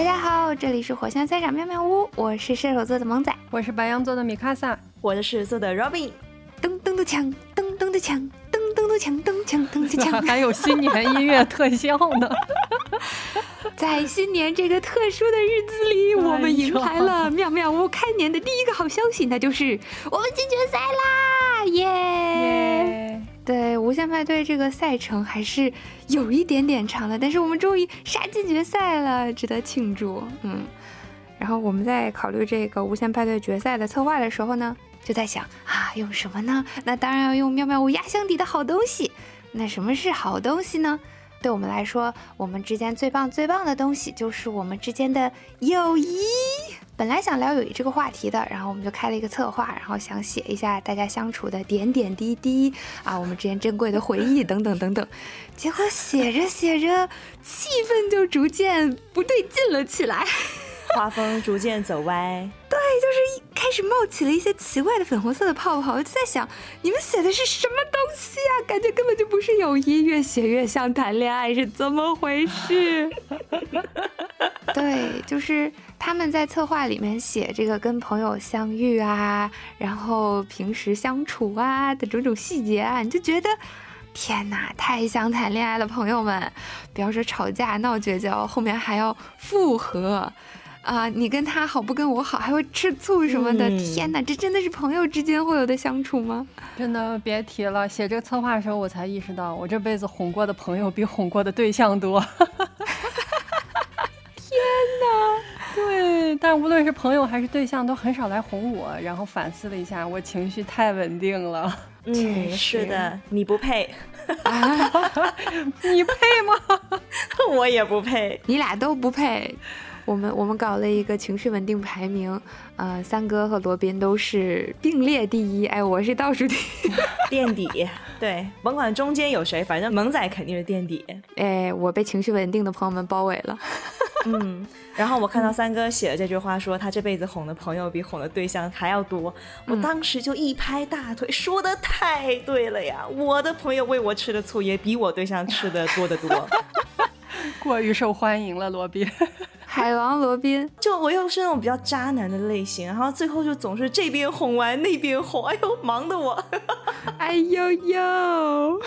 大家好，这里是火象三长妙妙屋，我是射手座的萌仔，我是白羊座的米卡萨，我是狮子座的 Robin。噔噔的枪，噔噔的枪，噔噔的枪，噔锵噔的枪，还有新年音乐特效呢。在新年这个特殊的日子里，我们迎来了妙妙屋开年的第一个好消息，那就是我们进决赛啦！耶！无限派对这个赛程还是有一点点长的，但是我们终于杀进决赛了，值得庆祝。嗯，然后我们在考虑这个无限派对决赛的策划的时候呢，就在想啊，用什么呢？那当然要用妙妙屋压箱底的好东西。那什么是好东西呢？对我们来说，我们之间最棒最棒的东西就是我们之间的友谊。本来想聊友谊这个话题的，然后我们就开了一个策划，然后想写一下大家相处的点点滴滴啊，我们之间珍贵的回忆等等等等。结果写着写着，气氛就逐渐不对劲了起来。画风逐渐走歪，对，就是一开始冒起了一些奇怪的粉红色的泡泡，我就在想，你们写的是什么东西啊？感觉根本就不是友谊，越写越像谈恋爱，是怎么回事？对，就是他们在策划里面写这个跟朋友相遇啊，然后平时相处啊的种种细节啊，你就觉得，天哪，太像谈恋爱了，朋友们，不要说吵架闹绝交，后面还要复合。啊，你跟他好不跟我好，还会吃醋什么的？天哪，这真的是朋友之间会有的相处吗？真的别提了。写这个策划的时候，我才意识到，我这辈子哄过的朋友比哄过的对象多。天哪！对，但无论是朋友还是对象，都很少来哄我。然后反思了一下，我情绪太稳定了。嗯，是的，你不配。啊 你配吗？我也不配，你俩都不配。我们我们搞了一个情绪稳定排名，呃，三哥和罗宾都是并列第一，哎，我是倒数第 垫底。对，甭管中间有谁，反正萌仔肯定是垫底。哎，我被情绪稳定的朋友们包围了。嗯，然后我看到三哥写的这句话，说他这辈子哄的朋友比哄的对象还要多，我当时就一拍大腿，说的太对了呀！我的朋友为我吃的醋也比我对象吃的多得多，过于受欢迎了，罗宾。海王罗宾，就我又是那种比较渣男的类型，然后最后就总是这边哄完那边哄，哎呦，忙的我，哎呦呦。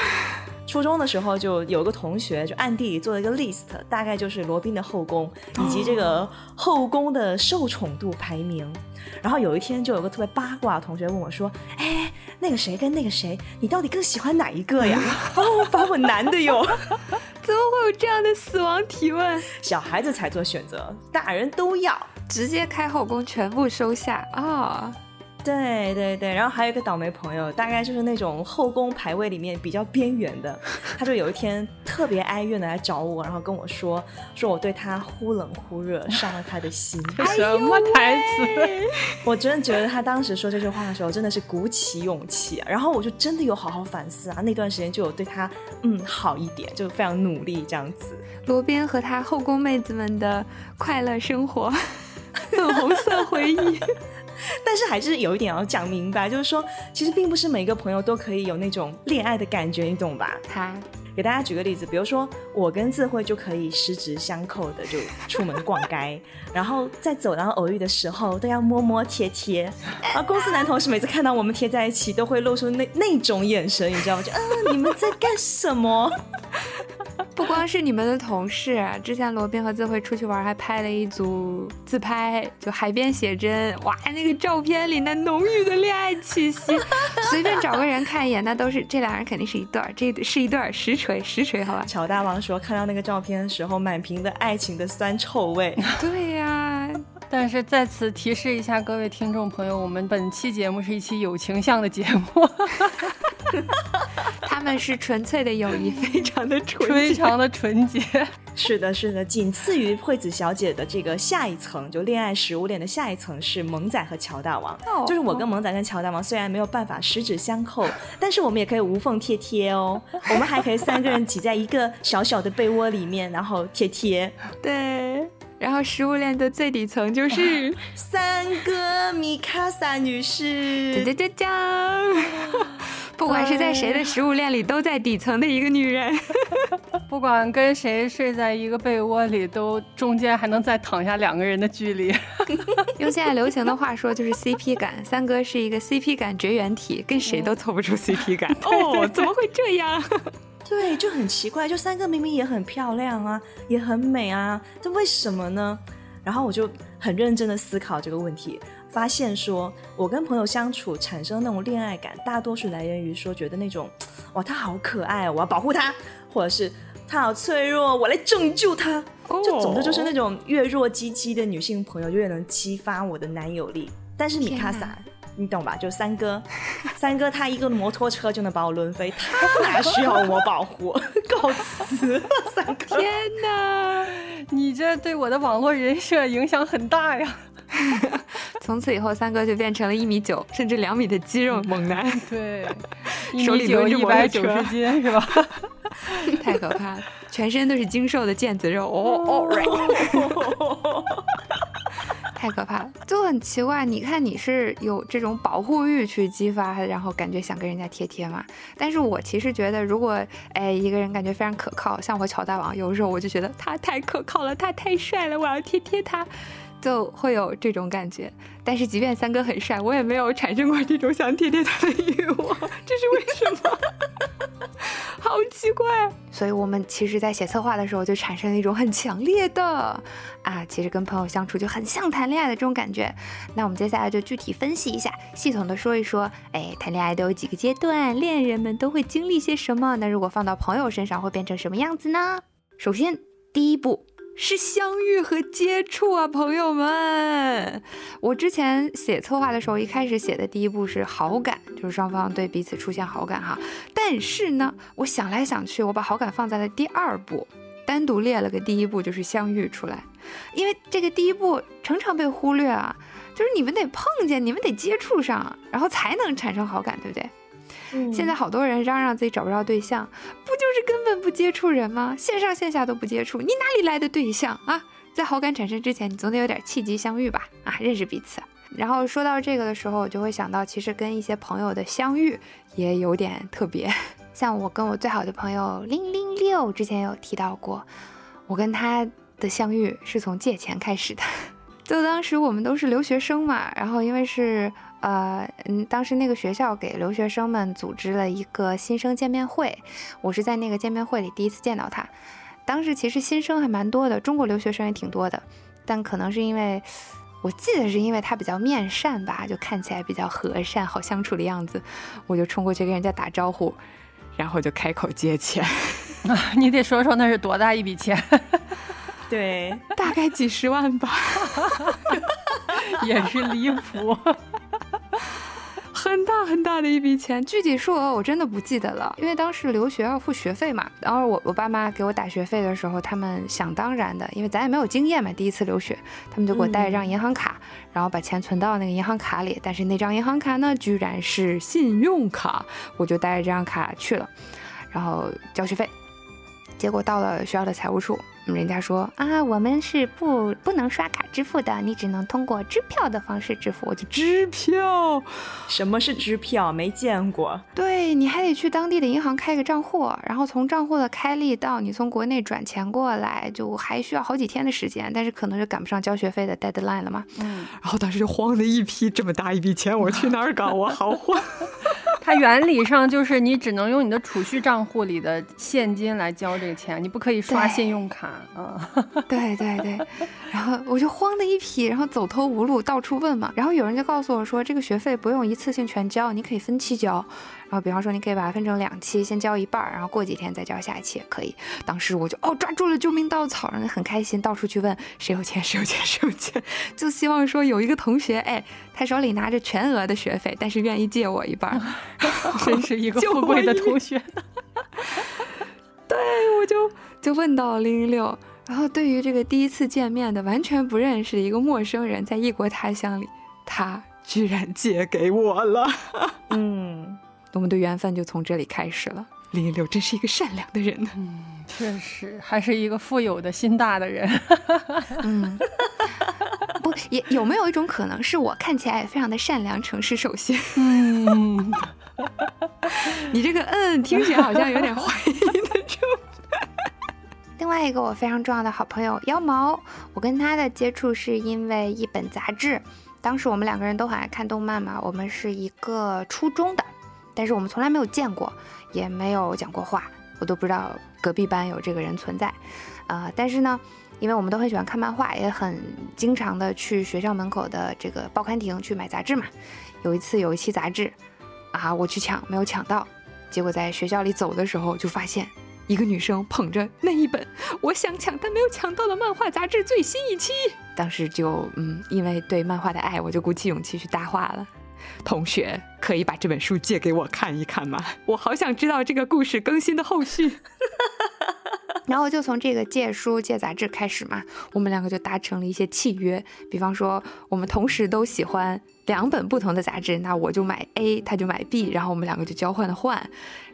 初中的时候就有个同学就暗地里做了一个 list，大概就是罗宾的后宫以及这个后宫的受宠度排名。然后有一天就有个特别八卦的同学问我说：“哎，那个谁跟那个谁，你到底更喜欢哪一个呀？” 哦，把我难的哟。怎么会有这样的死亡提问？小孩子才做选择，大人都要直接开后宫，全部收下啊！对对对，然后还有一个倒霉朋友，大概就是那种后宫排位里面比较边缘的，他就有一天特别哀怨的来找我，然后跟我说，说我对他忽冷忽热，伤了他的心。什么台词？我真的觉得他当时说这句话的时候，真的是鼓起勇气，然后我就真的有好好反思啊，那段时间就有对他嗯好一点，就非常努力这样子。罗宾和他后宫妹子们的快乐生活，粉红色回忆。但是还是有一点要讲明白，就是说，其实并不是每个朋友都可以有那种恋爱的感觉，你懂吧？他给大家举个例子，比如说我跟智慧就可以十指相扣的就出门逛街，然后在走廊偶遇的时候都要摸摸贴贴，而公司男同事每次看到我们贴在一起，都会露出那那种眼神，你知道吗？就啊，你们在干什么？不光是你们的同事，之前罗宾和自慧出去玩，还拍了一组自拍，就海边写真，哇，那个照片里那浓郁的恋爱气息，随便找个人看一眼，那都是这俩人肯定是一对儿，这是一对儿实锤实锤，好吧？乔大王说看到那个照片的时候，满屏的爱情的酸臭味。对呀，但是在此提示一下各位听众朋友，我们本期节目是一期有情向的节目。他们是纯粹的友谊，非常的纯，非常的纯洁。是的，是的，仅次于惠子小姐的这个下一层，就恋爱食物链的下一层是萌仔和乔大王。就是我跟萌仔跟乔大王虽然没有办法十指相扣，但是我们也可以无缝贴贴哦。我们还可以三个人挤在一个小小的被窝里面，然后贴贴。对。然后食物链的最底层就是 三哥米卡萨女士！不管是在谁的食物链里，都在底层的一个女人。不管跟谁睡在一个被窝里，都中间还能再躺下两个人的距离。用现在流行的话说，就是 CP 感。三哥是一个 CP 感绝缘体，跟谁都凑不出 CP 感。哦，怎么会这样？对，就很奇怪。就三个明明也很漂亮啊，也很美啊，这为什么呢？然后我就很认真的思考这个问题，发现说我跟朋友相处产生那种恋爱感，大多数来源于说觉得那种，哇，他好可爱，我要保护他，或者是他好脆弱，我来拯救他。就总之就是那种越弱鸡鸡的女性朋友越能激发我的男友力。但是米卡萨，你懂吧？就三哥，三哥他一个摩托车就能把我抡飞，他哪需要我保护？告辞，三哥！天哪，你这对我的网络人设影响很大呀！从此以后，三哥就变成了一米九甚至两米的肌肉猛男。对，手里抡着一百九十斤是吧？太可怕了，全身都是精瘦的腱子肉。哦哦。太可怕了，就很奇怪。你看你是有这种保护欲去激发，然后感觉想跟人家贴贴嘛。但是我其实觉得，如果哎一个人感觉非常可靠，像我乔大王，有时候我就觉得他太可靠了，他太帅了，我要贴贴他，就会有这种感觉。但是即便三哥很帅，我也没有产生过这种想贴贴他的欲望，这是为什么？好奇怪，所以我们其实，在写策划的时候，就产生了一种很强烈的啊，其实跟朋友相处就很像谈恋爱的这种感觉。那我们接下来就具体分析一下，系统的说一说，哎，谈恋爱都有几个阶段，恋人们都会经历些什么？那如果放到朋友身上，会变成什么样子呢？首先，第一步。是相遇和接触啊，朋友们！我之前写策划的时候，一开始写的第一步是好感，就是双方对彼此出现好感哈。但是呢，我想来想去，我把好感放在了第二步，单独列了个第一步，就是相遇出来。因为这个第一步常常被忽略啊，就是你们得碰见，你们得接触上，然后才能产生好感，对不对？现在好多人嚷嚷自己找不着对象，不就是根本不接触人吗？线上线下都不接触，你哪里来的对象啊？在好感产生之前，你总得有点契机相遇吧？啊，认识彼此。然后说到这个的时候，我就会想到，其实跟一些朋友的相遇也有点特别。像我跟我最好的朋友零零六之前有提到过，我跟他的相遇是从借钱开始的。就当时我们都是留学生嘛，然后因为是。呃，嗯，当时那个学校给留学生们组织了一个新生见面会，我是在那个见面会里第一次见到他。当时其实新生还蛮多的，中国留学生也挺多的，但可能是因为我记得是因为他比较面善吧，就看起来比较和善、好相处的样子，我就冲过去跟人家打招呼，然后就开口借钱。你得说说那是多大一笔钱？对，大概几十万吧，也是离谱。很大很大的一笔钱，具体数额我真的不记得了，因为当时留学要付学费嘛。然后我我爸妈给我打学费的时候，他们想当然的，因为咱也没有经验嘛，第一次留学，他们就给我带一张银行卡，然后把钱存到那个银行卡里。但是那张银行卡呢，居然是信用卡，我就带着这张卡去了，然后交学费。结果到了学校的财务处。人家说啊，我们是不不能刷卡支付的，你只能通过支票的方式支付。我就支票，什么是支票？没见过。对，你还得去当地的银行开个账户，然后从账户的开立到你从国内转钱过来，就还需要好几天的时间，但是可能就赶不上交学费的 deadline 了嘛。嗯，然后当时就慌的一批，这么大一笔钱，我去哪儿搞？我好慌。它原理上就是你只能用你的储蓄账户里的现金来交这个钱，你不可以刷信用卡啊。对对对，然后我就慌的一批，然后走投无路，到处问嘛。然后有人就告诉我说，这个学费不用一次性全交，你可以分期交。然后比方说，你可以把它分成两期，先交一半，然后过几天再交下一期也可以。当时我就哦抓住了救命稻草，然后很开心，到处去问谁有钱谁有钱谁有钱，就希望说有一个同学，哎，他手里拿着全额的学费，但是愿意借我一半，真是一个富贵的同 学。对，我就就问到零零六，然后对于这个第一次见面的完全不认识的一个陌生人，在异国他乡里，他居然借给我了，嗯。我们的缘分就从这里开始了。零零六真是一个善良的人呢。嗯，确实，还是一个富有的心大的人。嗯，不，也有没有一种可能是我看起来也非常的善良、诚实、守信？嗯。你这个嗯，听起来好像有点怀疑的重。另外一个我非常重要的好朋友妖毛，我跟他的接触是因为一本杂志。当时我们两个人都很爱看动漫嘛，我们是一个初中的，但是我们从来没有见过，也没有讲过话，我都不知道隔壁班有这个人存在。呃，但是呢，因为我们都很喜欢看漫画，也很经常的去学校门口的这个报刊亭去买杂志嘛。有一次有一期杂志，啊，我去抢没有抢到，结果在学校里走的时候就发现一个女生捧着那一本我想抢但没有抢到的漫画杂志最新一期，当时就嗯，因为对漫画的爱，我就鼓起勇气去搭话了。同学，可以把这本书借给我看一看吗？我好想知道这个故事更新的后续。然后就从这个借书借杂志开始嘛，我们两个就达成了一些契约，比方说我们同时都喜欢两本不同的杂志，那我就买 A，他就买 B，然后我们两个就交换的换，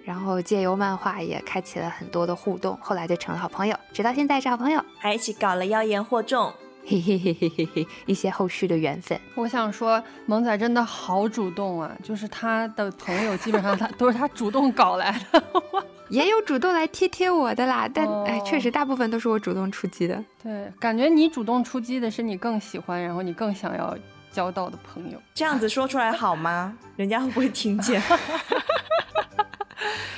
然后借由漫画也开启了很多的互动，后来就成了好朋友，直到现在是好朋友，还一起搞了妖言惑众。嘿嘿嘿嘿嘿嘿，一些后续的缘分。我想说，萌仔真的好主动啊，就是他的朋友基本上他都是他主动搞来的，也有主动来贴贴我的啦。但哎，确实大部分都是我主动出击的。对，感觉你主动出击的是你更喜欢，然后你更想要交到的朋友。这样子说出来好吗？人家会不会听见？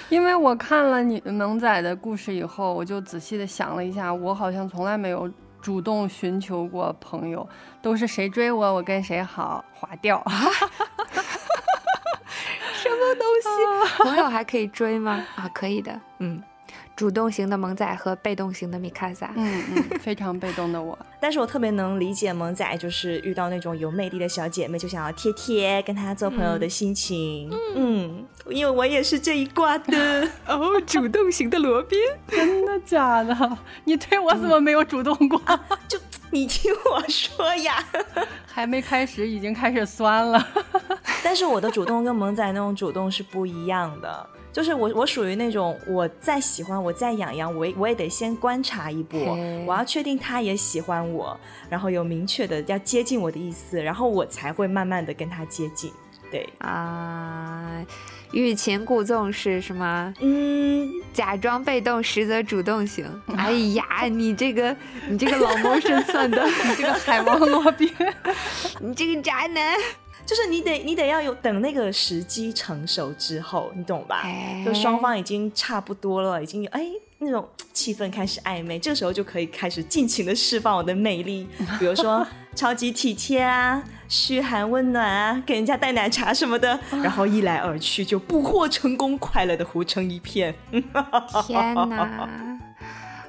因为我看了你萌仔的故事以后，我就仔细的想了一下，我好像从来没有。主动寻求过朋友，都是谁追我，我跟谁好，划掉。什么东西？朋友还可以追吗？啊，可以的。嗯。主动型的萌仔和被动型的米卡萨，嗯嗯，非常被动的我，但是我特别能理解萌仔，就是遇到那种有魅力的小姐妹，就想要贴贴跟她做朋友的心情，嗯，因为我也是这一挂的。哦，主动型的罗宾，真的假的？你对我怎么没有主动过？就你听我说呀，还没开始已经开始酸了，但是我的主动跟萌仔那种主动是不一样的。就是我，我属于那种我再喜欢，我再痒痒，我我也得先观察一波，我要确定他也喜欢我，然后有明确的要接近我的意思，然后我才会慢慢的跟他接近。对啊，欲擒故纵是什么？嗯，假装被动，实则主动型。哎呀，你这个你这个老谋深算的，你这个海王罗宾，你这个渣男。就是你得你得要有等那个时机成熟之后，你懂吧？就双方已经差不多了，已经有哎那种气氛开始暧昧，这时候就可以开始尽情的释放我的魅力，比如说超级体贴啊，嘘寒问暖啊，给人家带奶茶什么的，然后一来二去就捕获成功，快乐的糊成一片。天哪！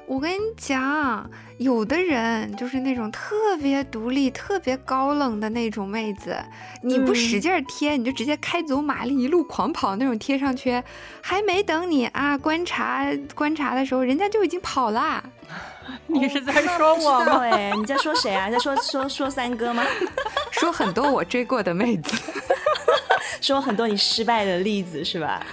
我跟你讲，有的人就是那种特别独立、特别高冷的那种妹子，你不使劲贴，你就直接开足马力一路狂跑那种贴上去，还没等你啊观察观察的时候，人家就已经跑了。你是在说我吗？哎，你在说谁啊？在说说说三哥吗？说很多我追过的妹子，说很多你失败的例子是吧？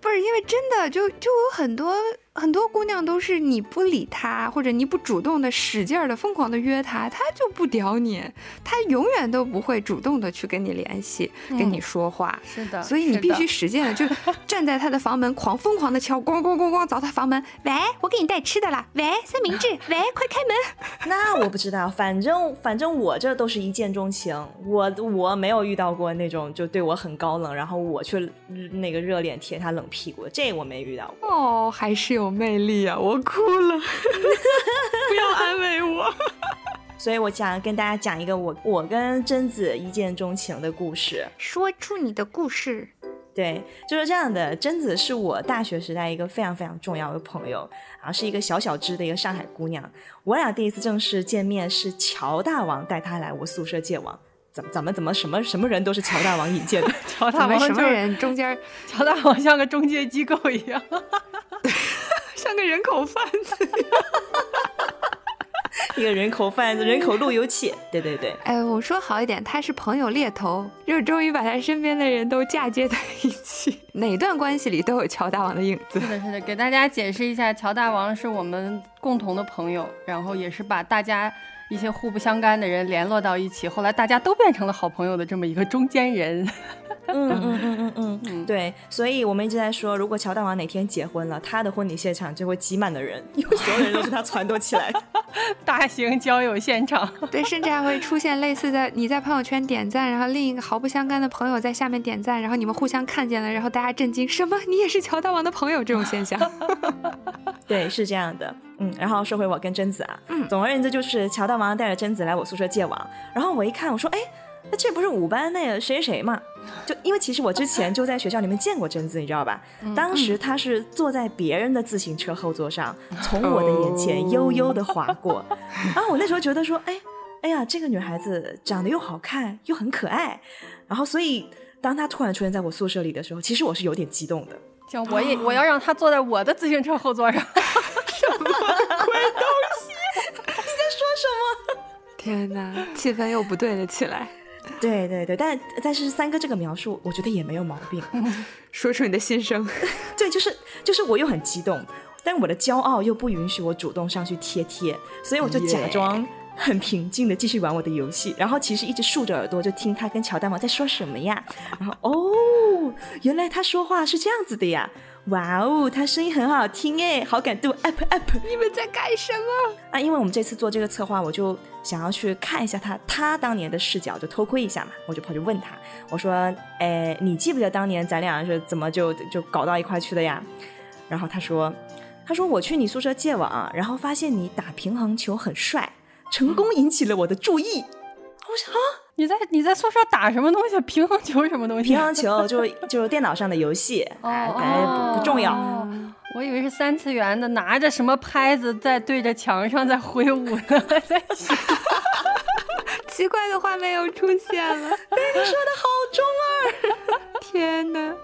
不是，因为真的就就有很多。很多姑娘都是你不理她，或者你不主动的使劲儿的疯狂的约她，她就不屌你，她永远都不会主动的去跟你联系，跟你说话。是的，所以你必须使劲的，就站在她的房门狂疯狂的敲，咣咣咣咣凿她房门。喂，我给你带吃的了。喂，三明治。喂，快开门。那我不知道，反正反正我这都是一见钟情，我我没有遇到过那种就对我很高冷，然后我去那个热脸贴他冷屁股，这我没遇到过。哦，还是有。有魅力啊！我哭了，不要安慰我。所以我想跟大家讲一个我我跟贞子一见钟情的故事。说出你的故事。对，就是这样的。贞子是我大学时代一个非常非常重要的朋友，然后，是一个小小只的一个上海姑娘。我俩第一次正式见面是乔大王带她来我宿舍见网。怎么怎么怎么什么什么人都是乔大王引荐的？乔大王什么人？中间乔大王像个中介机构一样。像个人口贩子，一个人口贩子，人口路由器。对对对，哎，我说好一点，他是朋友猎头，就是终于把他身边的人都嫁接在一起，哪段关系里都有乔大王的影子。是的，是的，给大家解释一下，乔大王是我们共同的朋友，然后也是把大家一些互不相干的人联络到一起，后来大家都变成了好朋友的这么一个中间人。嗯嗯嗯嗯嗯，对，所以我们一直在说，如果乔大王哪天结婚了，他的婚礼现场就会挤满的人，因为所有人都是他撺掇起来的 大型交友现场。对，甚至还会出现类似的，你在朋友圈点赞，然后另一个毫不相干的朋友在下面点赞，然后你们互相看见了，然后大家震惊，什么？你也是乔大王的朋友？这种现象。对，是这样的。嗯，然后说回我跟贞子啊，嗯，总而言之就是乔大王带着贞子来我宿舍借网，然后我一看，我说，哎。那这不是五班那个谁谁吗？就因为其实我之前就在学校里面见过贞子，你知道吧？当时她是坐在别人的自行车后座上，从我的眼前悠悠的划过。然后我那时候觉得说，哎，哎呀，这个女孩子长得又好看又很可爱。然后所以当她突然出现在我宿舍里的时候，其实我是有点激动的。行，我也我要让她坐在我的自行车后座上。什么鬼东西？你在说什么？天哪，气氛又不对了起来。对对对，但但是三哥这个描述，我觉得也没有毛病。说出你的心声，对，就是就是我又很激动，但我的骄傲又不允许我主动上去贴贴，所以我就假装很平静的继续玩我的游戏，然后其实一直竖着耳朵就听他跟乔丹毛在说什么呀，然后哦，原来他说话是这样子的呀。哇哦，他声音很好听哎，好感度 up up！你们在干什么啊？因为我们这次做这个策划，我就想要去看一下他他当年的视角，就偷窥一下嘛。我就跑去问他，我说：“哎，你记不记得当年咱俩是怎么就就搞到一块去的呀？”然后他说：“他说我去你宿舍借网，然后发现你打平衡球很帅，成功引起了我的注意。”我说：“啊。”你在你在宿舍打什么东西？乒乓球什么东西？乒乓球就就是电脑上的游戏，感觉不重要。我以为是三次元的，拿着什么拍子在对着墙上在挥舞呢？在 奇怪的画面又出现了。你说的好中二！天哪，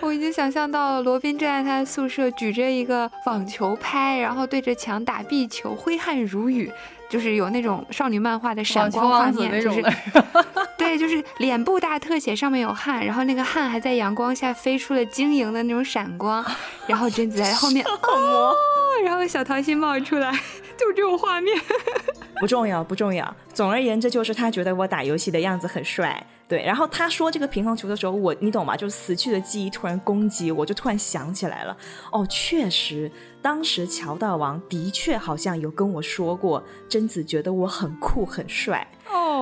我已经想象到了罗宾正在他的宿舍，举着一个网球拍，然后对着墙打壁球，挥汗如雨。就是有那种少女漫画的闪光画面，就是 对，就是脸部大特写，上面有汗，然后那个汗还在阳光下飞出了晶莹的那种闪光，然后贞子在后面 哦，然后小桃心冒出来，就这种画面，不重要不重要，总而言之就是他觉得我打游戏的样子很帅。对，然后他说这个乒乓球的时候，我你懂吗？就是死去的记忆突然攻击，我就突然想起来了。哦，确实，当时乔大王的确好像有跟我说过，贞子觉得我很酷很帅。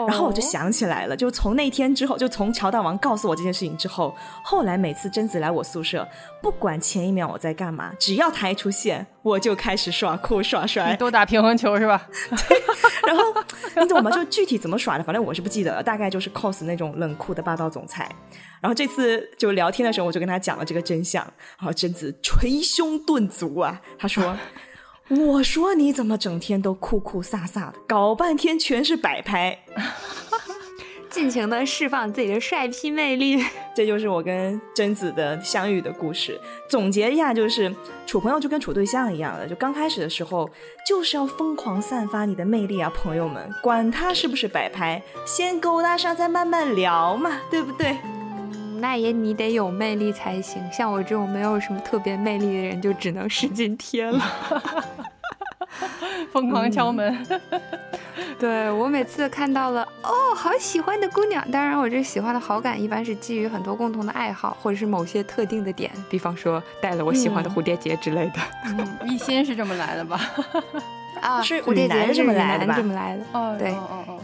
然后我就想起来了，就从那天之后，就从乔大王告诉我这件事情之后，后来每次贞子来我宿舍，不管前一秒我在干嘛，只要他一出现，我就开始耍酷耍帅，都打平衡球是吧？对。然后你懂吗？就具体怎么耍的，反正我是不记得了，大概就是 cos 那种冷酷的霸道总裁。然后这次就聊天的时候，我就跟他讲了这个真相，然后贞子捶胸顿足啊，他说。我说你怎么整天都酷酷飒飒的，搞半天全是摆拍，尽情的释放自己的帅批魅力。这就是我跟贞子的相遇的故事。总结一下，就是处朋友就跟处对象一样的，就刚开始的时候就是要疯狂散发你的魅力啊，朋友们，管他是不是摆拍，先勾搭上再慢慢聊嘛，对不对？那也你得有魅力才行，像我这种没有什么特别魅力的人，就只能使劲贴了，疯狂敲门。对我每次看到了哦，好喜欢的姑娘，当然我这喜欢的好感一般是基于很多共同的爱好，或者是某些特定的点，比方说带了我喜欢的蝴蝶结之类的。嗯一心是这么来的吧？啊，是蝴蝶结这么来的吧？这么来的。哦，对，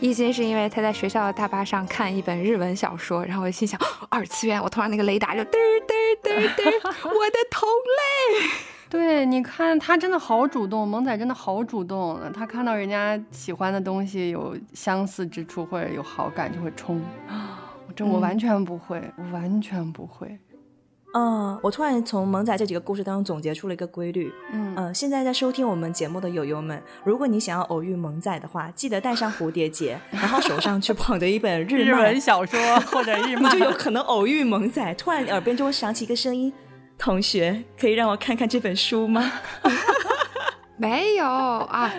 一心是因为他在学校的大巴上看一本日文小说，然后我心想二次元，我突然那个雷达就嘚嘚嘚嘚，我的同类。对，你看他真的好主动，萌仔真的好主动，他看到人家喜欢的东西有相似之处或者有好感就会冲。这 我完全不会，我完全不会。嗯，我突然从萌仔这几个故事当中总结出了一个规律。嗯嗯，现在在收听我们节目的友友们，如果你想要偶遇萌仔的话，记得带上蝴蝶结，然后手上去捧着一本日文小说或者日漫，你就有可能偶遇萌仔。突然耳边就会响起一个声音：“同学，可以让我看看这本书吗？” 没有啊，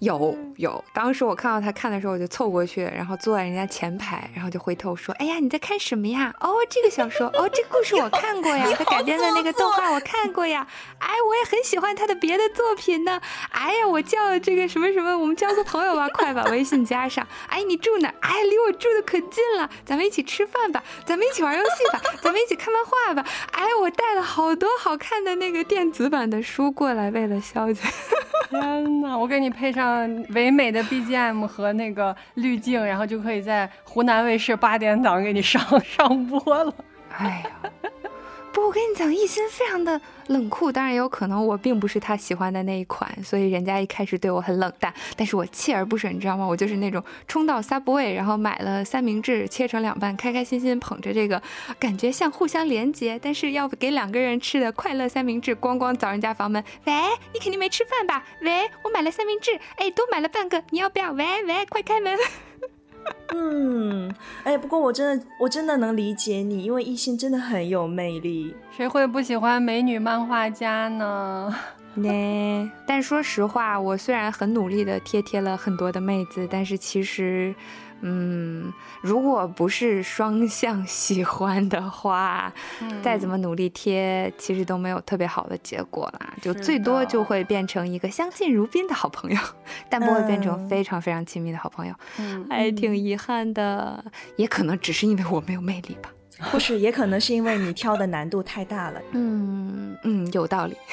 有有，当时我看到他看的时候，我就凑过去，然后坐在人家前排，然后就回头说：“哎呀，你在看什么呀？哦，这个小说，哦，这故事我看过呀，他改编的那个动画我看过呀。哎，我也很喜欢他的别的作品呢。哎呀，我叫这个什么什么，我们交个朋友吧，快把微信加上。哎，你住哪？哎，离我住的可近了，咱们一起吃饭吧，咱们一起玩游戏吧，咱们一起看漫画吧。哎，我带了好多好看的那个电子版的书过来，为了消遣。天哪，我给你配上。”唯美美的 BGM 和那个滤镜，然后就可以在湖南卫视八点档给你上 上播了。哎呀，不，我跟你讲，艺兴非常的。冷酷，当然也有可能我并不是他喜欢的那一款，所以人家一开始对我很冷淡。但是我锲而不舍，你知道吗？我就是那种冲到 Subway，然后买了三明治，切成两半，开开心心捧着这个，感觉像互相连接，但是要给两个人吃的快乐三明治，咣咣凿人家房门。喂，你肯定没吃饭吧？喂，我买了三明治，哎，多买了半个，你要不要？喂喂，快开门。嗯，哎，不过我真的，我真的能理解你，因为艺兴真的很有魅力，谁会不喜欢美女漫画家呢？呢，但说实话，我虽然很努力的贴贴了很多的妹子，但是其实。嗯，如果不是双向喜欢的话，再怎么努力贴，其实都没有特别好的结果啦。就最多就会变成一个相敬如宾的好朋友，但不会变成非常非常亲密的好朋友，还挺遗憾的。也可能只是因为我没有魅力吧，或是也可能是因为你挑的难度太大了。嗯嗯，有道理。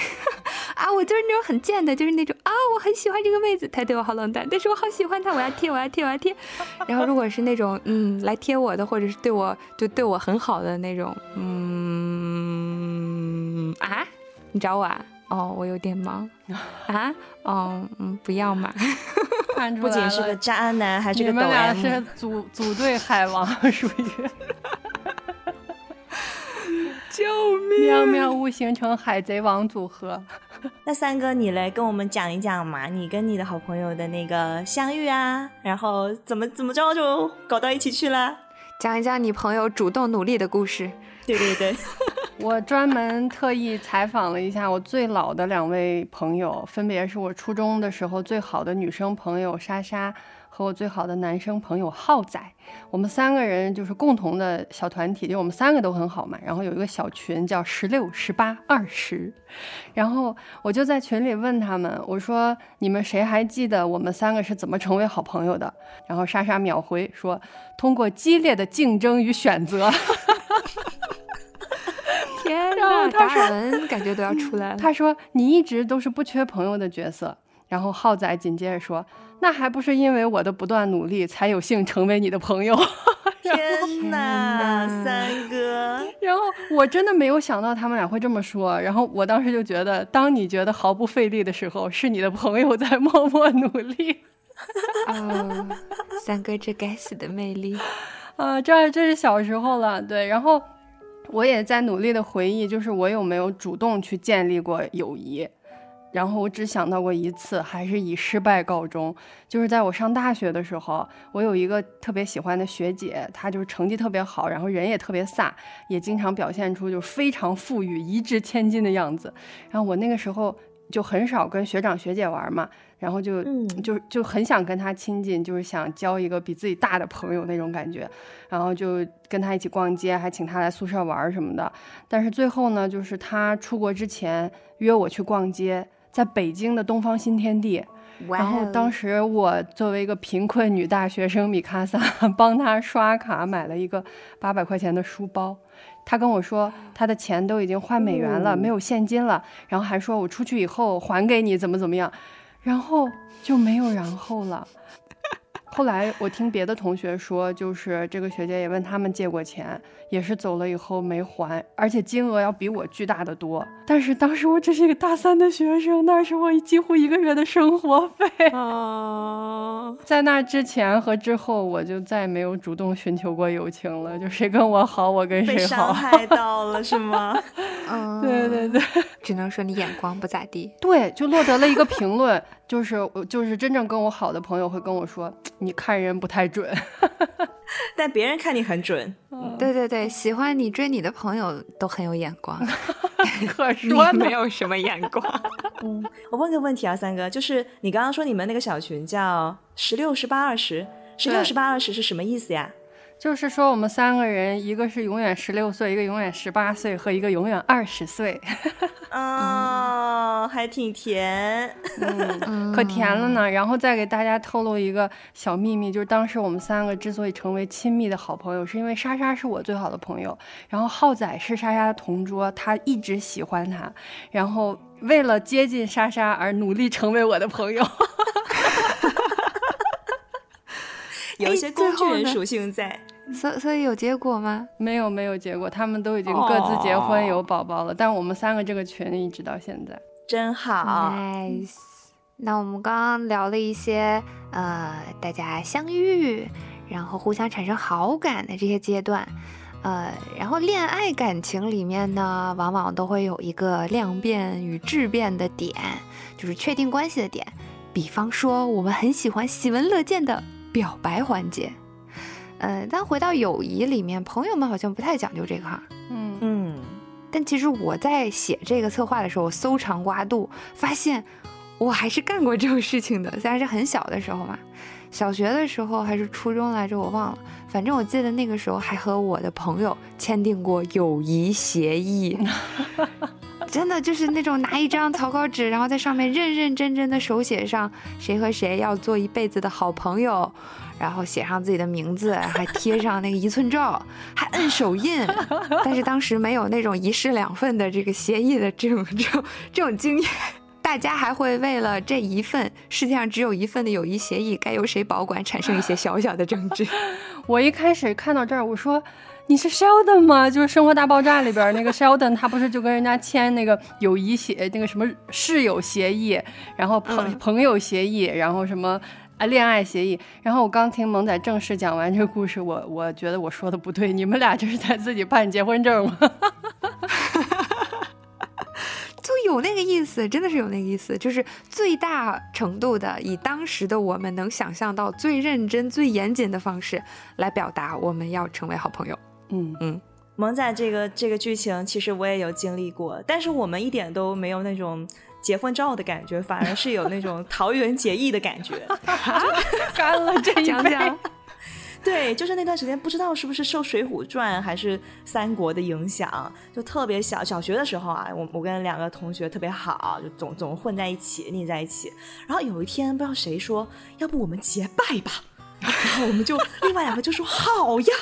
啊，我就是那种很贱的，就是那种啊，我很喜欢这个妹子，她对我好冷淡，但是我好喜欢她，我要贴，我要贴，我要贴。然后如果是那种嗯来贴我的，或者是对我就对我很好的那种，嗯啊，你找我啊？哦，我有点忙啊。哦，嗯，不要嘛。不仅是个渣男，还是个抖 M。你们俩是组组队海王，属于。救命！妙妙屋形成海贼王组合。那三哥，你来跟我们讲一讲嘛？你跟你的好朋友的那个相遇啊，然后怎么怎么着就搞到一起去了？讲一讲你朋友主动努力的故事。对对对，我专门特意采访了一下我最老的两位朋友，分别是我初中的时候最好的女生朋友莎莎。和我最好的男生朋友浩仔，我们三个人就是共同的小团体，就我们三个都很好嘛。然后有一个小群叫十六、十八、二十，然后我就在群里问他们，我说你们谁还记得我们三个是怎么成为好朋友的？然后莎莎秒回说，通过激烈的竞争与选择。天呐，达尔文感觉都要出来了。他说你一直都是不缺朋友的角色。然后浩仔紧接着说。那还不是因为我的不断努力，才有幸成为你的朋友。天哪，三哥！然后我真的没有想到他们俩会这么说。然后我当时就觉得，当你觉得毫不费力的时候，是你的朋友在默默努力。啊，三哥这该死的魅力！啊，这这是小时候了，对。然后我也在努力的回忆，就是我有没有主动去建立过友谊。然后我只想到过一次，还是以失败告终。就是在我上大学的时候，我有一个特别喜欢的学姐，她就是成绩特别好，然后人也特别飒，也经常表现出就非常富裕、一掷千金的样子。然后我那个时候就很少跟学长学姐玩嘛，然后就就就很想跟她亲近，就是想交一个比自己大的朋友那种感觉。然后就跟她一起逛街，还请她来宿舍玩什么的。但是最后呢，就是她出国之前约我去逛街。在北京的东方新天地，然后当时我作为一个贫困女大学生米卡萨，帮他刷卡买了一个八百块钱的书包。他跟我说他的钱都已经换美元了，没有现金了，然后还说我出去以后还给你，怎么怎么样，然后就没有然后了。后来我听别的同学说，就是这个学姐也问他们借过钱，也是走了以后没还，而且金额要比我巨大的多。但是当时我只是一个大三的学生，那是我几乎一个月的生活费啊。在那之前和之后，我就再也没有主动寻求过友情了，就谁跟我好，我跟谁好。被伤害到了是吗？嗯，对对对，只能说你眼光不咋地。对，就落得了一个评论。就是我，就是真正跟我好的朋友会跟我说，你看人不太准。但别人看你很准。对对对，喜欢你追你的朋友都很有眼光，可 说没有什么眼光。嗯，我问个问题啊，三哥，就是你刚刚说你们那个小群叫十六、十八、二十，十六、十八、二十是什么意思呀？就是说，我们三个人，一个是永远十六岁，一个永远十八岁，和一个永远二十岁。哦，还挺甜，嗯 可甜了呢。然后再给大家透露一个小秘密，就是当时我们三个之所以成为亲密的好朋友，是因为莎莎是我最好的朋友，然后浩仔是莎莎的同桌，他一直喜欢她，然后为了接近莎莎而努力成为我的朋友。有一些工具人属性在，所所以有结果吗？没有，没有结果，他们都已经各自结婚有宝宝了。但我们三个这个群一直到现在，真好，nice。那我们刚刚聊了一些，呃，大家相遇，然后互相产生好感的这些阶段，呃，然后恋爱感情里面呢，往往都会有一个量变与质变的点，就是确定关系的点。比方说，我们很喜欢喜闻乐见的。表白环节，呃，但回到友谊里面，朋友们好像不太讲究这个哈。嗯嗯。但其实我在写这个策划的时候，搜肠刮肚，发现我还是干过这种事情的。虽然是很小的时候嘛，小学的时候还是初中来着，我忘了。反正我记得那个时候还和我的朋友签订过友谊协议。真的就是那种拿一张草稿纸，然后在上面认认真真的手写上谁和谁要做一辈子的好朋友，然后写上自己的名字，还贴上那个一寸照，还摁手印。但是当时没有那种一式两份的这个协议的这种这种这种经验，大家还会为了这一份世界上只有一份的友谊协议该由谁保管产生一些小小的争执。我一开始看到这儿，我说。你是 Sheldon 吗？就是《生活大爆炸》里边那个 Sheldon，他不是就跟人家签那个友谊协，那个什么室友协议，然后朋朋友协议，然后什么啊恋爱协议。然后我刚听萌仔正式讲完这个故事，我我觉得我说的不对，你们俩就是在自己办结婚证吗？就有那个意思，真的是有那个意思，就是最大程度的以当时的我们能想象到最认真、最严谨的方式来表达我们要成为好朋友。嗯嗯，萌仔这个这个剧情其实我也有经历过，但是我们一点都没有那种结婚照的感觉，反而是有那种桃园结义的感觉，干了这一杯。对，就是那段时间，不知道是不是受《水浒传》还是《三国》的影响，就特别小小学的时候啊，我我跟两个同学特别好，就总总混在一起，腻在一起。然后有一天，不知道谁说，要不我们结拜吧。然后我们就另外两个就说好呀，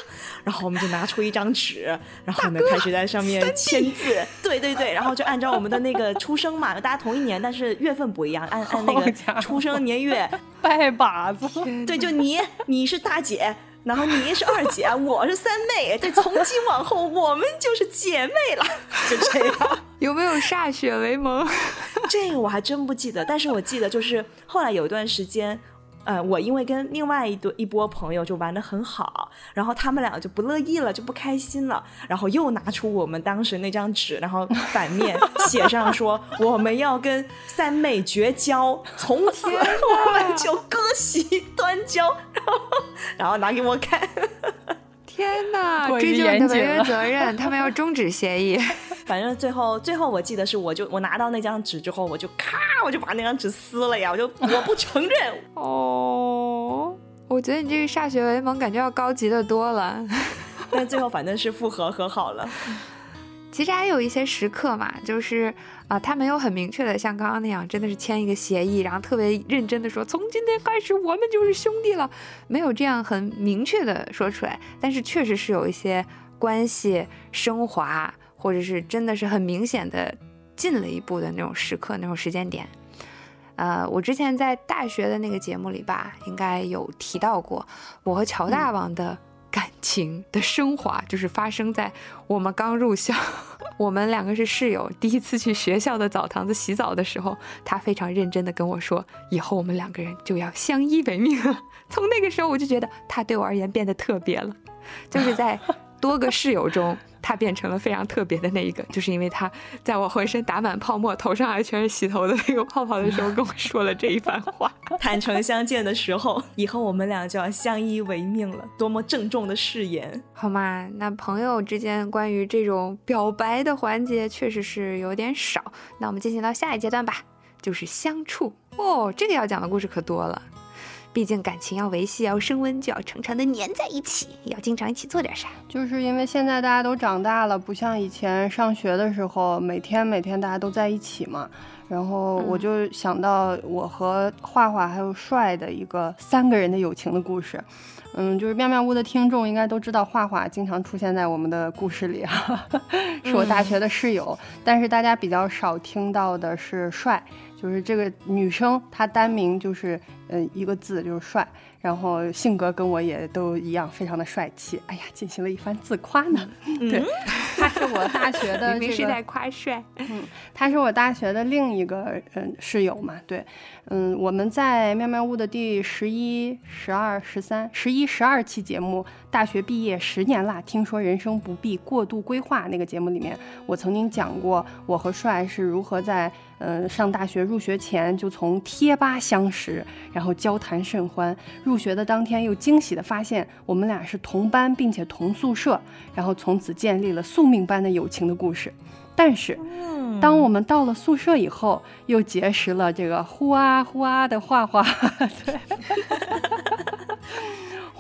然后我们就拿出一张纸，然后呢开始在上面签字，对对对，然后就按照我们的那个出生嘛，大家同一年，但是月份不一样，按按那个出生年月拜把子，对，就你你是大姐，然后你是二姐，我是三妹，对，从今往后我们就是姐妹了，就这样。有没有歃血为盟？这个我还真不记得，但是我记得就是后来有一段时间。呃，我因为跟另外一对一波朋友就玩的很好，然后他们两个就不乐意了，就不开心了，然后又拿出我们当时那张纸，然后反面写上说我们要跟三妹绝交，从此我们就割席断交，然后然后拿给我看。天哪，追究违约责任，他们要终止协议。反正最后，最后我记得是，我就我拿到那张纸之后，我就咔，我就把那张纸撕了呀，我就我不承认。哦，我觉得你这个歃血为盟感觉要高级的多了。但最后反正是复合和好了。其实还有一些时刻嘛，就是啊，他没有很明确的像刚刚那样，真的是签一个协议，然后特别认真的说，从今天开始我们就是兄弟了，没有这样很明确的说出来。但是确实是有一些关系升华，或者是真的是很明显的进了一步的那种时刻、那种时间点。呃，我之前在大学的那个节目里吧，应该有提到过，我和乔大王的。感情的升华就是发生在我们刚入校，我们两个是室友，第一次去学校的澡堂子洗澡的时候，他非常认真的跟我说，以后我们两个人就要相依为命了。从那个时候我就觉得他对我而言变得特别了，就是在多个室友中。他变成了非常特别的那一个，就是因为他在我浑身打满泡沫、头上还全是洗头的那个泡泡的时候，跟我说了这一番话。坦诚相见的时候，以后我们俩就要相依为命了，多么郑重的誓言，好吗？那朋友之间关于这种表白的环节确实是有点少。那我们进行到下一阶段吧，就是相处哦。这个要讲的故事可多了。毕竟感情要维系，要升温，就要常常的粘在一起，也要经常一起做点啥。就是因为现在大家都长大了，不像以前上学的时候，每天每天大家都在一起嘛。然后我就想到我和画画还有帅的一个三个人的友情的故事。嗯，就是妙妙屋的听众应该都知道，画画经常出现在我们的故事里哈，是我大学的室友。但是大家比较少听到的是帅。就是这个女生，她单名就是，嗯，一个字就是帅，然后性格跟我也都一样，非常的帅气。哎呀，进行了一番自夸呢。对，她是我大学的，明明是在夸帅。嗯，她是我大学的另一个嗯室友嘛。对，嗯，我们在妙妙屋的第十一、十二、十三、十一、十二期节目《大学毕业十年啦》，听说人生不必过度规划那个节目里面，我曾经讲过我和帅是如何在。嗯，上大学入学前就从贴吧相识，然后交谈甚欢。入学的当天又惊喜地发现我们俩是同班，并且同宿舍，然后从此建立了宿命般的友情的故事。但是，当我们到了宿舍以后，又结识了这个呼啊呼啊的画画。对。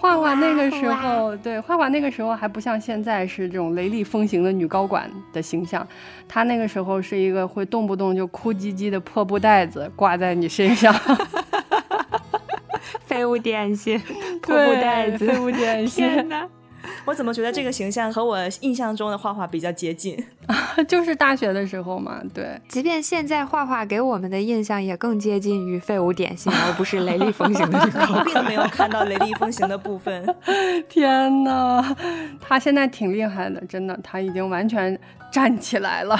画画那个时候，对画画那个时候还不像现在是这种雷厉风行的女高管的形象，她那个时候是一个会动不动就哭唧唧的破布袋子挂在你身上，废物点心，破布袋子，废物点心。我怎么觉得这个形象和我印象中的画画比较接近？就是大学的时候嘛，对。即便现在画画给我们的印象也更接近于废物点心，而不是雷厉风行的。我并没有看到雷厉风行的部分。天哪，他现在挺厉害的，真的，他已经完全站起来了。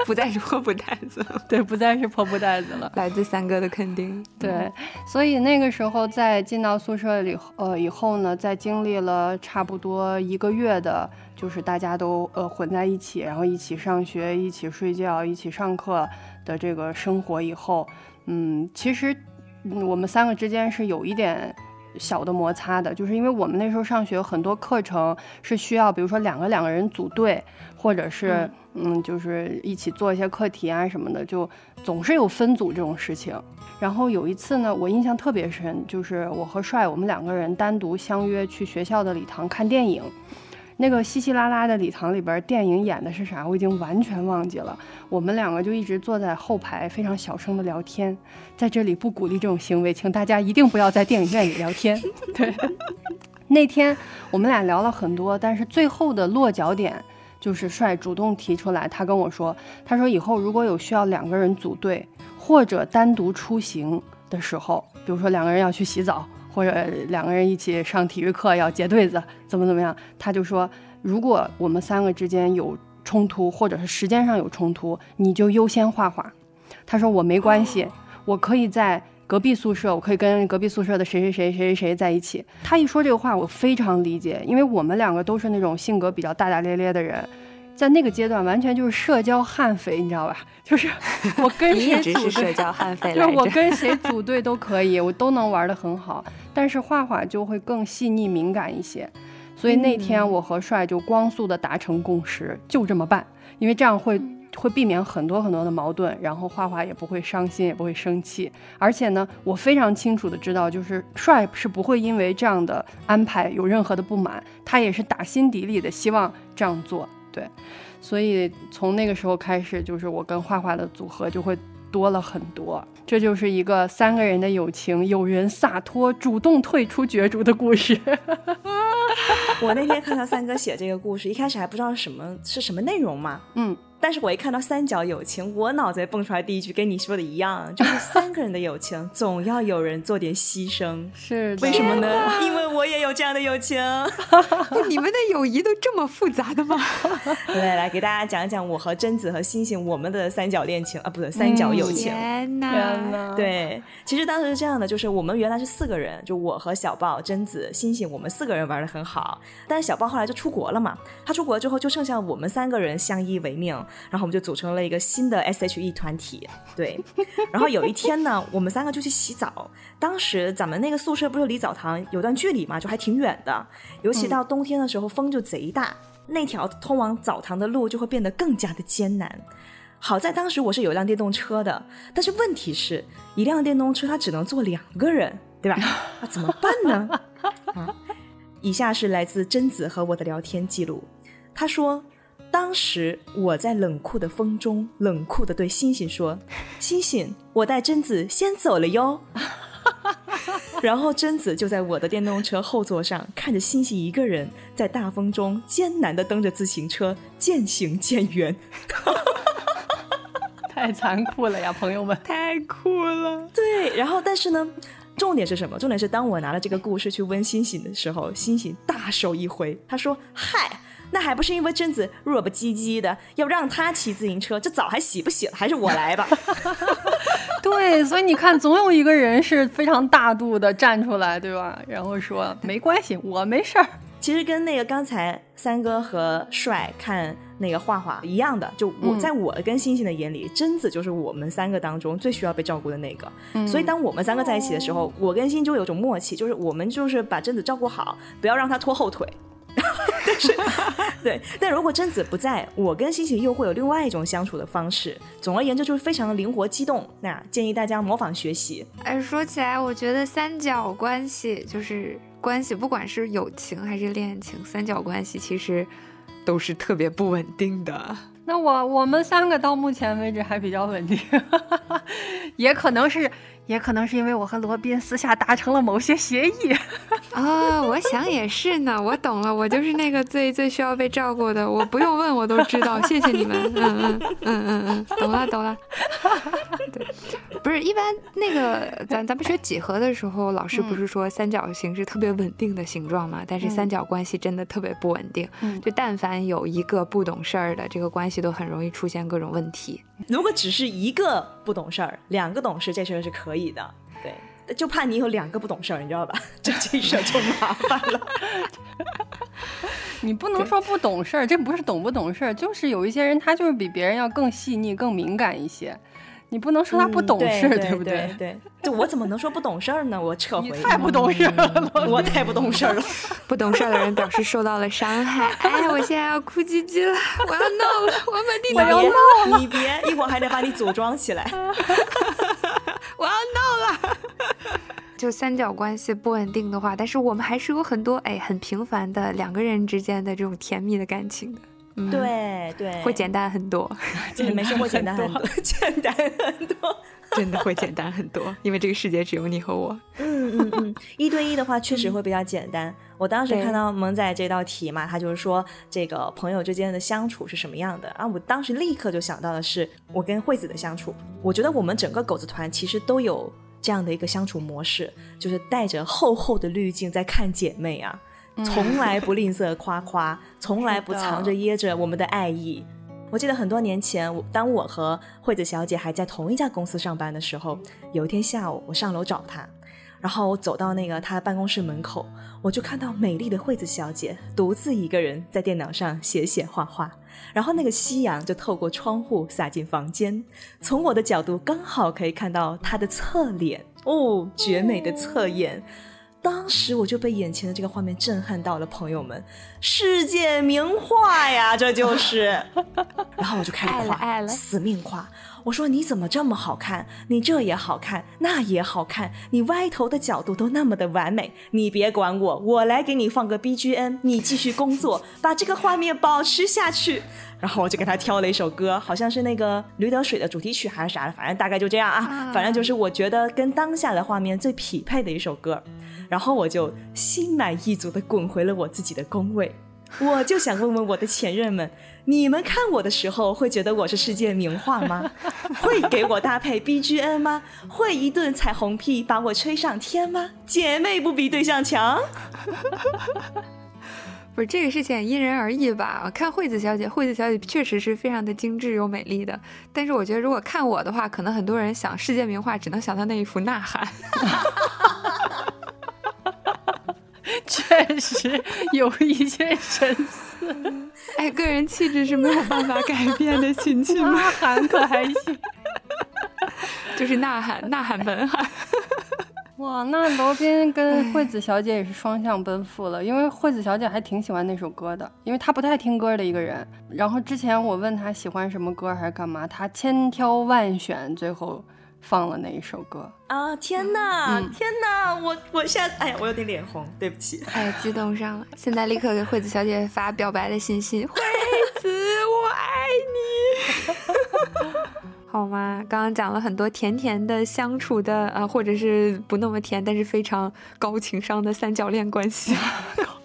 不再是破布袋子了，对，不再是破布袋子了。来自三哥的肯定，对。所以那个时候在进到宿舍里，呃，以后呢，在经历了差不多一个月的，就是大家都呃混在一起，然后一起上学、一起睡觉、一起上课的这个生活以后，嗯，其实我们三个之间是有一点小的摩擦的，就是因为我们那时候上学很多课程是需要，比如说两个两个人组队，或者是。嗯，就是一起做一些课题啊什么的，就总是有分组这种事情。然后有一次呢，我印象特别深，就是我和帅我们两个人单独相约去学校的礼堂看电影。那个稀稀拉拉的礼堂里边，电影演的是啥，我已经完全忘记了。我们两个就一直坐在后排，非常小声的聊天。在这里不鼓励这种行为，请大家一定不要在电影院里聊天。对，那天我们俩聊了很多，但是最后的落脚点。就是帅主动提出来，他跟我说，他说以后如果有需要两个人组队或者单独出行的时候，比如说两个人要去洗澡，或者两个人一起上体育课要结对子，怎么怎么样，他就说，如果我们三个之间有冲突，或者是时间上有冲突，你就优先画画。他说我没关系，我可以在。隔壁宿舍，我可以跟隔壁宿舍的谁谁谁谁谁谁在一起。他一说这个话，我非常理解，因为我们两个都是那种性格比较大大咧咧的人，在那个阶段完全就是社交悍匪，你知道吧？就是我跟谁组队，社交悍匪，就是我跟谁 组队都可以，我都能玩的很好。但是画画就会更细腻敏感一些，所以那天我和帅就光速的达成共识，就这么办，因为这样会。会避免很多很多的矛盾，然后画画也不会伤心，也不会生气。而且呢，我非常清楚的知道，就是帅是不会因为这样的安排有任何的不满，他也是打心底里的希望这样做。对，所以从那个时候开始，就是我跟画画的组合就会多了很多。这就是一个三个人的友情，有人洒脱主动退出角逐的故事。我那天看到三哥写这个故事，一开始还不知道什么是什么内容嘛，嗯。但是我一看到三角友情，我脑子蹦出来第一句跟你说的一样，就是三个人的友情总要有人做点牺牲。是为什么呢？因为我也有这样的友情。你们的友谊都这么复杂的吗？来来，给大家讲一讲我和贞子和星星我们的三角恋情啊，不对，三角友情。天哪！对，其实当时是这样的，就是我们原来是四个人，就我和小豹、贞子、星星，我们四个人玩的很好。但是小豹后来就出国了嘛，他出国了之后就剩下我们三个人相依为命。然后我们就组成了一个新的 S.H.E 团体，对。然后有一天呢，我们三个就去洗澡。当时咱们那个宿舍不是离澡堂有段距离嘛，就还挺远的。尤其到冬天的时候，风就贼大，那条通往澡堂的路就会变得更加的艰难。好在当时我是有辆电动车的，但是问题是，一辆电动车它只能坐两个人，对吧？那怎么办呢？啊，以下是来自贞子和我的聊天记录，他说。当时我在冷酷的风中，冷酷的对星星说：“星星，我带贞子先走了哟。”然后贞子就在我的电动车后座上，看着星星一个人在大风中艰难的蹬着自行车渐行渐远。太残酷了呀，朋友们，太酷了。对，然后但是呢，重点是什么？重点是当我拿了这个故事去问星星的时候，星星大手一挥，他说：“嗨。”那还不是因为贞子弱不唧唧的，要让他骑自行车，这澡还洗不洗了？还是我来吧。对，所以你看，总有一个人是非常大度的站出来，对吧？然后说没关系，我没事儿。其实跟那个刚才三哥和帅看那个画画一样的，就我在我跟星星的眼里，贞子就是我们三个当中最需要被照顾的那个。所以当我们三个在一起的时候，我跟星就有种默契，就是我们就是把贞子照顾好，不要让她拖后腿。但是，对，但如果贞子不在，我跟星星又会有另外一种相处的方式。总而言之，就是非常的灵活机动。那建议大家模仿学习。哎，说起来，我觉得三角关系就是关系，不管是友情还是恋情，三角关系其实都是特别不稳定的。那我我们三个到目前为止还比较稳定，也可能是。也可能是因为我和罗宾私下达成了某些协议啊，我想也是呢。我懂了，我就是那个最最需要被照顾的，我不用问我都知道。谢谢你们，嗯嗯嗯嗯嗯，懂了懂了。对，不是一般那个咱咱们学几何的时候，老师不是说三角形是特别稳定的形状吗？但是三角关系真的特别不稳定，就但凡有一个不懂事儿的，这个关系都很容易出现各种问题。如果只是一个不懂事儿，两个懂事，这事儿是可以的。对，就怕你有两个不懂事儿，你知道吧？这这事儿就麻烦了。你不能说不懂事儿，这不是懂不懂事儿，就是有一些人他就是比别人要更细腻、更敏感一些。你不能说他不懂事，对不对？对，就我怎么能说不懂事儿呢？我撤回。太不懂事了，我太不懂事了。不懂事的人表示受到了伤害。哎，我现在要哭唧唧了，我要闹了，我把地要闹了。你别，一会儿还得把你组装起来。我要闹了。就三角关系不稳定的话，但是我们还是有很多哎很平凡的两个人之间的这种甜蜜的感情的。对对，会简单很多，对，没错，会简单很多，简单很多，真的会简单很多，因为这个世界只有你和我。嗯嗯嗯，一对一的话确实会比较简单。我当时看到萌仔这道题嘛，他就是说这个朋友之间的相处是什么样的啊？我当时立刻就想到的是我跟惠子的相处。我觉得我们整个狗子团其实都有这样的一个相处模式，就是带着厚厚的滤镜在看姐妹啊。从来不吝啬夸夸，从来不藏着掖着我们的爱意。我记得很多年前，当我和惠子小姐还在同一家公司上班的时候，有一天下午，我上楼找她，然后我走到那个她办公室门口，我就看到美丽的惠子小姐独自一个人在电脑上写写画画，然后那个夕阳就透过窗户洒进房间，从我的角度刚好可以看到她的侧脸，哦，绝美的侧颜。当时我就被眼前的这个画面震撼到了，朋友们，世界名画呀，这就是。然后我就开始夸，死命夸。我说你怎么这么好看？你这也好看，那也好看，你歪头的角度都那么的完美。你别管我，我来给你放个 B G M，你继续工作，把这个画面保持下去。然后我就给他挑了一首歌，好像是那个《驴得水》的主题曲还是啥的，反正大概就这样啊。反正就是我觉得跟当下的画面最匹配的一首歌。然后我就心满意足的滚回了我自己的工位。我就想问问我的前任们，你们看我的时候会觉得我是世界名画吗？会给我搭配 BGM 吗？会一顿彩虹屁把我吹上天吗？姐妹不比对象强。不是这个事情因人而异吧？看惠子小姐，惠子小姐确实是非常的精致又美丽的。但是我觉得，如果看我的话，可能很多人想世界名画，只能想到那一幅《呐喊》。确实有一些神似。哎，个人气质是没有办法改变的，亲戚们。呐喊可还行？就是呐喊，呐喊本喊。哇，那罗宾跟惠子小姐也是双向奔赴了，因为惠子小姐还挺喜欢那首歌的，因为她不太听歌的一个人。然后之前我问她喜欢什么歌还是干嘛，她千挑万选，最后放了那一首歌。啊，天哪，天哪，我我现在，哎呀，我有点脸红，对不起。哎，激动上了，现在立刻给惠子小姐发表白的信息，惠子，我爱你。好吗？刚刚讲了很多甜甜的相处的，呃，或者是不那么甜，但是非常高情商的三角恋关系。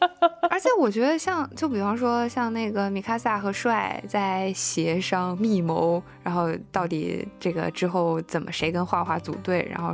而且我觉得，像就比方说，像那个米卡萨和帅在协商密谋，然后到底这个之后怎么谁跟画画组队，然后。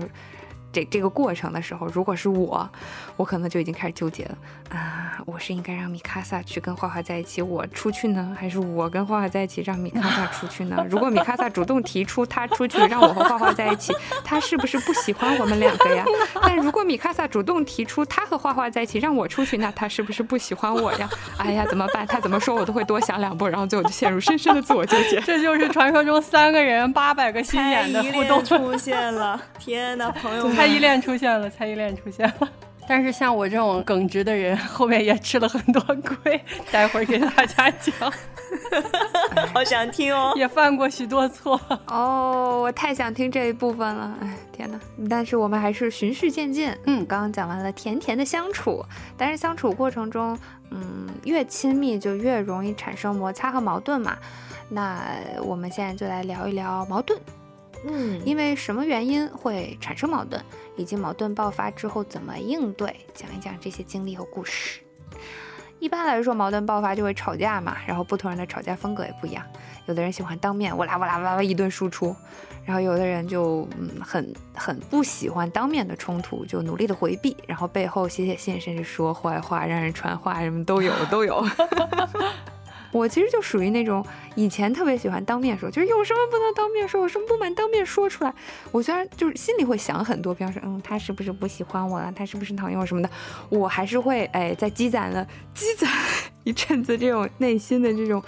这这个过程的时候，如果是我，我可能就已经开始纠结了啊！我是应该让米卡萨去跟花花在一起，我出去呢，还是我跟花花在一起让米卡萨出去呢？如果米卡萨主动提出他出去让我和花花在一起，他是不是不喜欢我们两个呀？但如果米卡萨主动提出他和花花在一起让我出去，那他是不是不喜欢我呀？哎呀，怎么办？他怎么说我都会多想两步，然后最后就陷入深深的自我纠结。这就是传说中三个人八百个心眼的互动出现了！天哪，朋友们！猜疑链出现了，猜疑链出现了。但是像我这种耿直的人，后面也吃了很多亏。待会儿给大家讲，好想听哦。也犯过许多错哦，我太想听这一部分了。哎，天哪！但是我们还是循序渐进。嗯，刚刚讲完了甜甜的相处，但是相处过程中，嗯，越亲密就越容易产生摩擦和矛盾嘛。那我们现在就来聊一聊矛盾。嗯，因为什么原因会产生矛盾，以及矛盾爆发之后怎么应对，讲一讲这些经历和故事。一般来说，矛盾爆发就会吵架嘛，然后不同人的吵架风格也不一样。有的人喜欢当面哇啦哇啦哇啦一顿输出，然后有的人就嗯很很不喜欢当面的冲突，就努力的回避，然后背后写写信，甚至说坏话，让人传话，什么都有都有。我其实就属于那种以前特别喜欢当面说，就是有什么不能当面说，有什么不满当面说出来。我虽然就是心里会想很多，比方说，嗯，他是不是不喜欢我了？他是不是讨厌我什么的？我还是会哎，在积攒了积攒一阵子这种内心的这种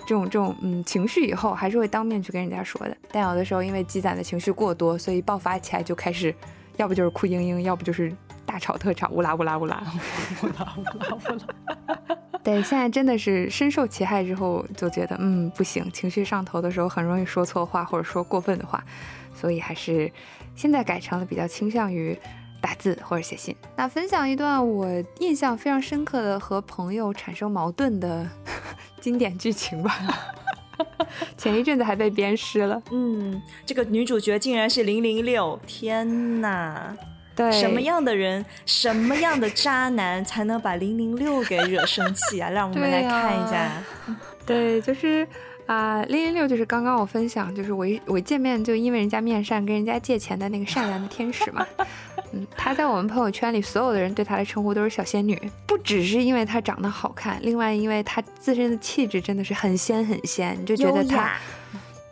这种这种嗯情绪以后，还是会当面去跟人家说的。但有的时候因为积攒的情绪过多，所以爆发起来就开始，要不就是哭嘤嘤，要不就是大吵特吵，乌拉乌拉乌拉，乌拉乌拉乌拉。对，现在真的是深受其害之后，就觉得嗯不行，情绪上头的时候很容易说错话或者说过分的话，所以还是现在改成了比较倾向于打字或者写信。那分享一段我印象非常深刻的和朋友产生矛盾的 经典剧情吧，前一阵子还被鞭尸了。嗯，这个女主角竟然是零零六，天哪！对，什么样的人，什么样的渣男才能把零零六给惹生气啊？让我们来看一下。对，就是啊，零零六就是刚刚我分享，就是我一我一见面就因为人家面善跟人家借钱的那个善良的天使嘛。嗯，他在我们朋友圈里，所有的人对他的称呼都是小仙女，不只是因为他长得好看，另外因为他自身的气质真的是很仙很仙，你就觉得他。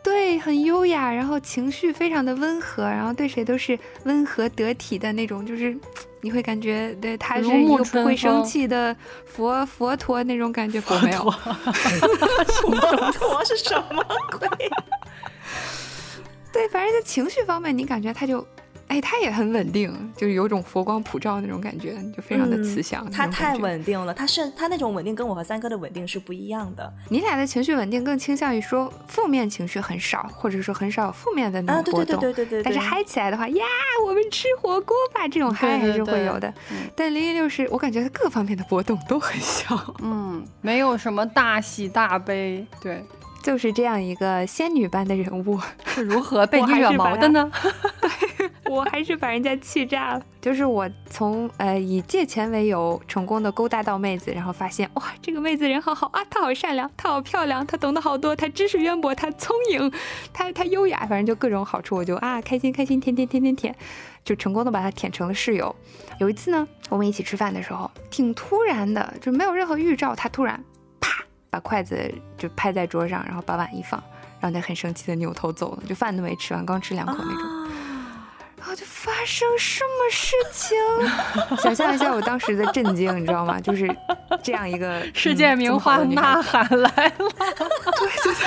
对，很优雅，然后情绪非常的温和，然后对谁都是温和得体的那种，就是 你会感觉对他是一个不会生气的佛佛陀那种感觉。佛没有，佛陀是什么鬼？对，反正在情绪方面，你感觉他就。哎，他也很稳定，就是有种佛光普照那种感觉，就非常的慈祥。他太稳定了，他是他那种稳定跟我和三哥的稳定是不一样的。你俩的情绪稳定更倾向于说负面情绪很少，或者说很少有负面的那种波动。对对对对对。但是嗨起来的话，呀，我们吃火锅吧，这种嗨还是会有的。但零零六是我感觉他各方面的波动都很小，嗯，没有什么大喜大悲，对，就是这样一个仙女般的人物，是如何被你惹毛的呢？我还是把人家气炸了。就是我从呃以借钱为由成功的勾搭到妹子，然后发现哇，这个妹子人好好啊，她好善良，她好漂亮，她懂得好多，她知识渊博，她聪颖，她她优雅，反正就各种好处，我就啊开心开心，舔舔舔舔舔，就成功的把她舔成了室友。有一次呢，我们一起吃饭的时候，挺突然的，就没有任何预兆，她突然啪把筷子就拍在桌上，然后把碗一放，然后她很生气的扭头走了，就饭都没吃完，刚吃两口那种。然后就发生什么事情？想象一下我当时的震惊，你知道吗？就是这样一个 世界名画呐喊来了。对对对。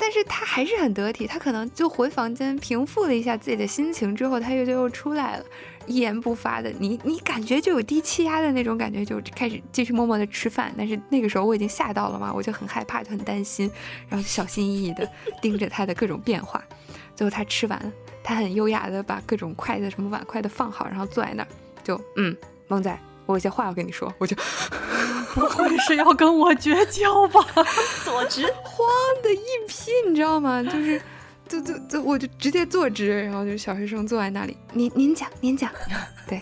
但是他还是很得体，他可能就回房间平复了一下自己的心情之后，他又就又出来了，一言不发的，你你感觉就有低气压的那种感觉，就开始继续默默的吃饭。但是那个时候我已经吓到了嘛，我就很害怕，就很担心，然后就小心翼翼的盯着他的各种变化。最后他吃完了，他很优雅的把各种筷子什么碗筷都放好，然后坐在那儿，就嗯，萌仔，我有些话要跟你说，我就不会是要跟我绝交吧？坐直，慌的一批，你知道吗？就是，就就就我就直接坐直，然后就小学生坐在那里，您您讲您讲，对，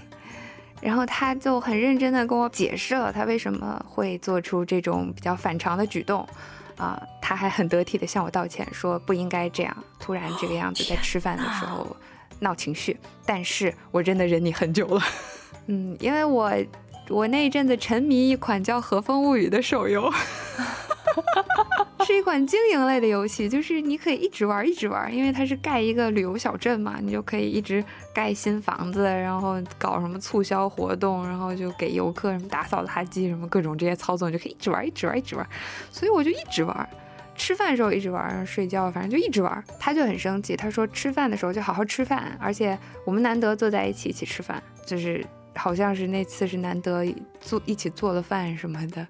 然后他就很认真的跟我解释了他为什么会做出这种比较反常的举动。啊，他还很得体的向我道歉，说不应该这样突然这个样子，在吃饭的时候闹情绪。但是我真的忍你很久了，嗯，因为我我那一阵子沉迷一款叫《和风物语》的手游。是一款经营类的游戏，就是你可以一直玩一直玩，因为它是盖一个旅游小镇嘛，你就可以一直盖新房子，然后搞什么促销活动，然后就给游客什么打扫垃圾什么各种这些操作，你就可以一直玩一直玩一直玩。所以我就一直玩，吃饭的时候一直玩，睡觉反正就一直玩。他就很生气，他说吃饭的时候就好好吃饭，而且我们难得坐在一起一起吃饭，就是好像是那次是难得做一起做了饭什么的。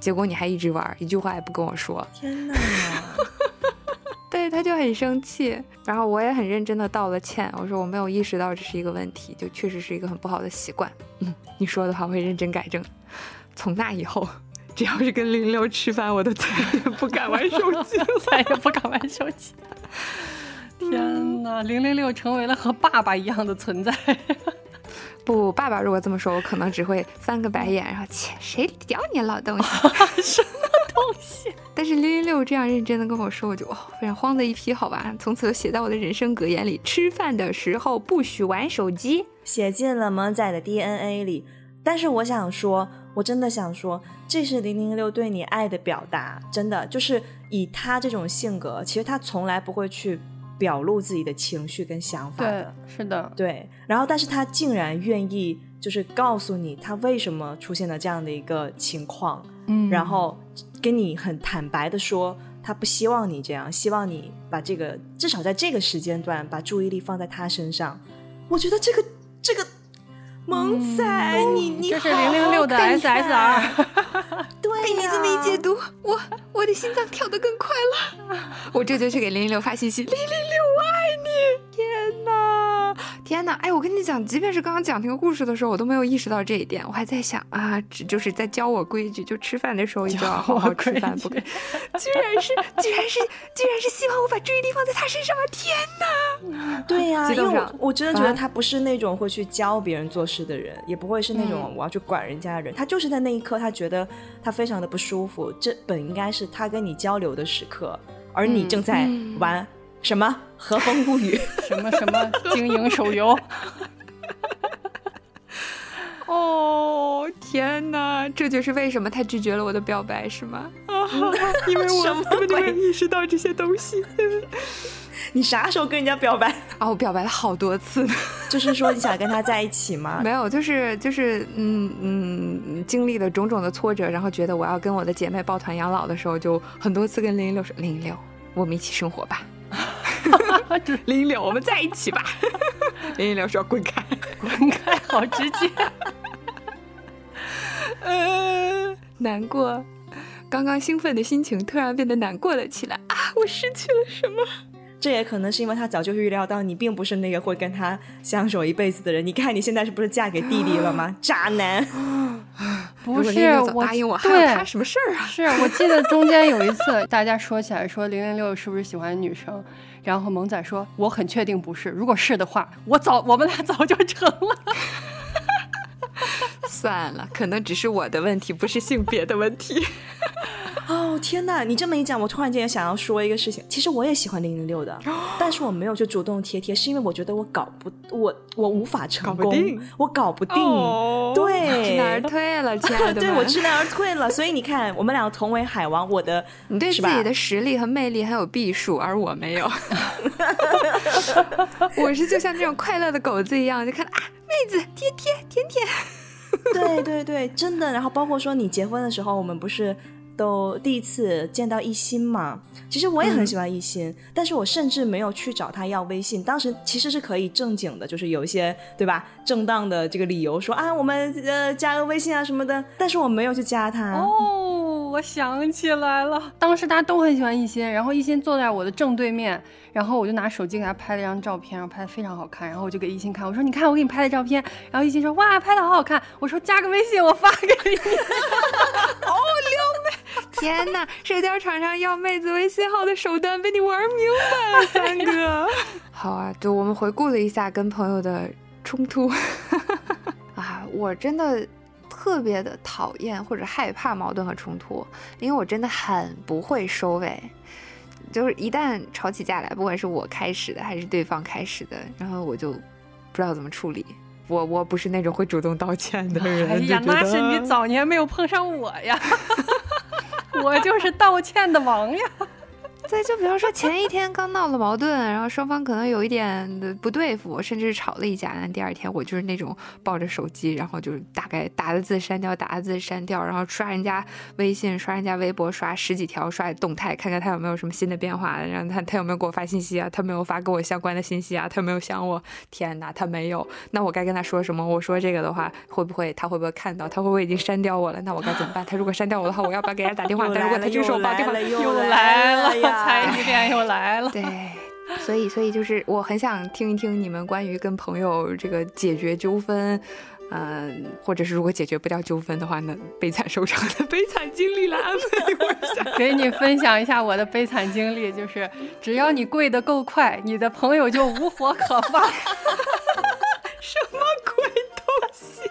结果你还一直玩，一句话也不跟我说。天哪！对，他就很生气，然后我也很认真的道了歉。我说我没有意识到这是一个问题，就确实是一个很不好的习惯。嗯，你说的话我会认真改正。从那以后，只要是跟零六吃饭，我都再也不敢玩手机，再也不敢玩手机。天哪，零零六成为了和爸爸一样的存在。不，爸爸如果这么说，我可能只会翻个白眼，然后切，谁屌你老东西？什么东西？但是零零六这样认真的跟我说，我就哦，非常慌的一批，好吧，从此就写在我的人生格言里：吃饭的时候不许玩手机，写进了萌仔的 DNA 里。但是我想说，我真的想说，这是零零六对你爱的表达，真的就是以他这种性格，其实他从来不会去。表露自己的情绪跟想法，对，是的，对。然后，但是他竟然愿意，就是告诉你他为什么出现了这样的一个情况，嗯，然后跟你很坦白的说，他不希望你这样，希望你把这个至少在这个时间段把注意力放在他身上。我觉得这个这个萌仔，你你这是零零六的 SSR。被你这么一解读，我我的心脏跳得更快了。我这就去给零零六发信息，零零六我爱你！天哪，天哪！哎，我跟你讲，即便是刚刚讲那个故事的时候，我都没有意识到这一点。我还在想啊，只就是在教我规矩，就吃饭的时候一定要好好吃饭，不可以。居然是，居然是，居然是希望我把注意力放在他身上啊！天哪！对呀，因为我真的觉得他不是那种会去教别人做事的人，也不会是那种我要去管人家的人。他就是在那一刻，他觉得他非常。非常的不舒服，这本应该是他跟你交流的时刻，而你正在玩什么《和风物语 》什么什么经营手游。哦天哪，这就是为什么他拒绝了我的表白，是吗？啊，因为我根本就没有意识到这些东西。你啥时候跟人家表白啊？我表白了好多次，就是说你想跟他在一起吗？没有，就是就是嗯嗯，经历了种种的挫折，然后觉得我要跟我的姐妹抱团养老的时候，就很多次跟零零六说：“零零六，我们一起生活吧。”零零六，我们在一起吧。林一柳说：“滚开，滚开，好直接。”呃，难过，刚刚兴奋的心情突然变得难过了起来啊！我失去了什么？这也可能是因为他早就预料到你并不是那个会跟他相守一辈子的人。你看你现在是不是嫁给弟弟了吗？渣男！不是我答应我，还有他什么事儿啊？是我记得中间有一次大家说起来说零零六是不是喜欢女生，然后萌仔说我很确定不是，如果是的话，我早我们俩早就成了。算了，可能只是我的问题，不是性别的问题。哦天哪！你这么一讲，我突然间也想要说一个事情。其实我也喜欢零零六的，但是我没有去主动贴贴，是因为我觉得我搞不，我我无法成功，我搞不定。对，知难而退了，亲爱的。对我知难而退了，所以你看，我们两个同为海王，我的 你对自己的实力和魅力很有避数，而我没有。我是就像这种快乐的狗子一样，就看啊，妹子贴贴贴贴。对对对，真的。然后包括说你结婚的时候，我们不是。都第一次见到一心嘛，其实我也很喜欢一心，但是我甚至没有去找他要微信。当时其实是可以正经的，就是有一些对吧，正当的这个理由说啊，我们呃加个微信啊什么的，但是我没有去加他。哦，我想起来了，当时大家都很喜欢一心，然后一心坐在我的正对面。然后我就拿手机给他拍了一张照片，然后拍的非常好看。然后我就给一心看，我说：“你看我给你拍的照片。”然后一心说：“哇，拍的好好看。”我说：“加个微信，我发给你。” 天哪，社交场上要妹子微信号的手段被你玩明白了，三哥。好啊，就我们回顾了一下跟朋友的冲突。啊，我真的特别的讨厌或者害怕矛盾和冲突，因为我真的很不会收尾。就是一旦吵起架来，不管是我开始的还是对方开始的，然后我就不知道怎么处理。我我不是那种会主动道歉的人。哎呀，那是你早年没有碰上我呀，我就是道歉的王呀。对，就比方说前一天刚闹了矛盾，然后双方可能有一点的不对付，甚至是吵了一架。那第二天我就是那种抱着手机，然后就是大概打的字删掉，打的字删掉，然后刷人家微信，刷人家微博，刷十几条，刷动态，看看他有没有什么新的变化，然后他他有没有给我发信息啊？他没有发跟我相关的信息啊？他有没有想我？天哪，他没有。那我该跟他说什么？我说这个的话，会不会他会不会看到？他会不会已经删掉我了？那我该怎么办？他如果删掉我的话，我要不要给他打电话？但如果他就是我把电话又来了。猜疑点又来了，对，所以所以就是我很想听一听你们关于跟朋友这个解决纠纷，嗯，或者是如果解决不掉纠纷的话，那悲惨收场的悲惨经历来安慰我一下，给你分享一下我的悲惨经历，就是只要你跪得够快，你的朋友就无火可发。什么鬼？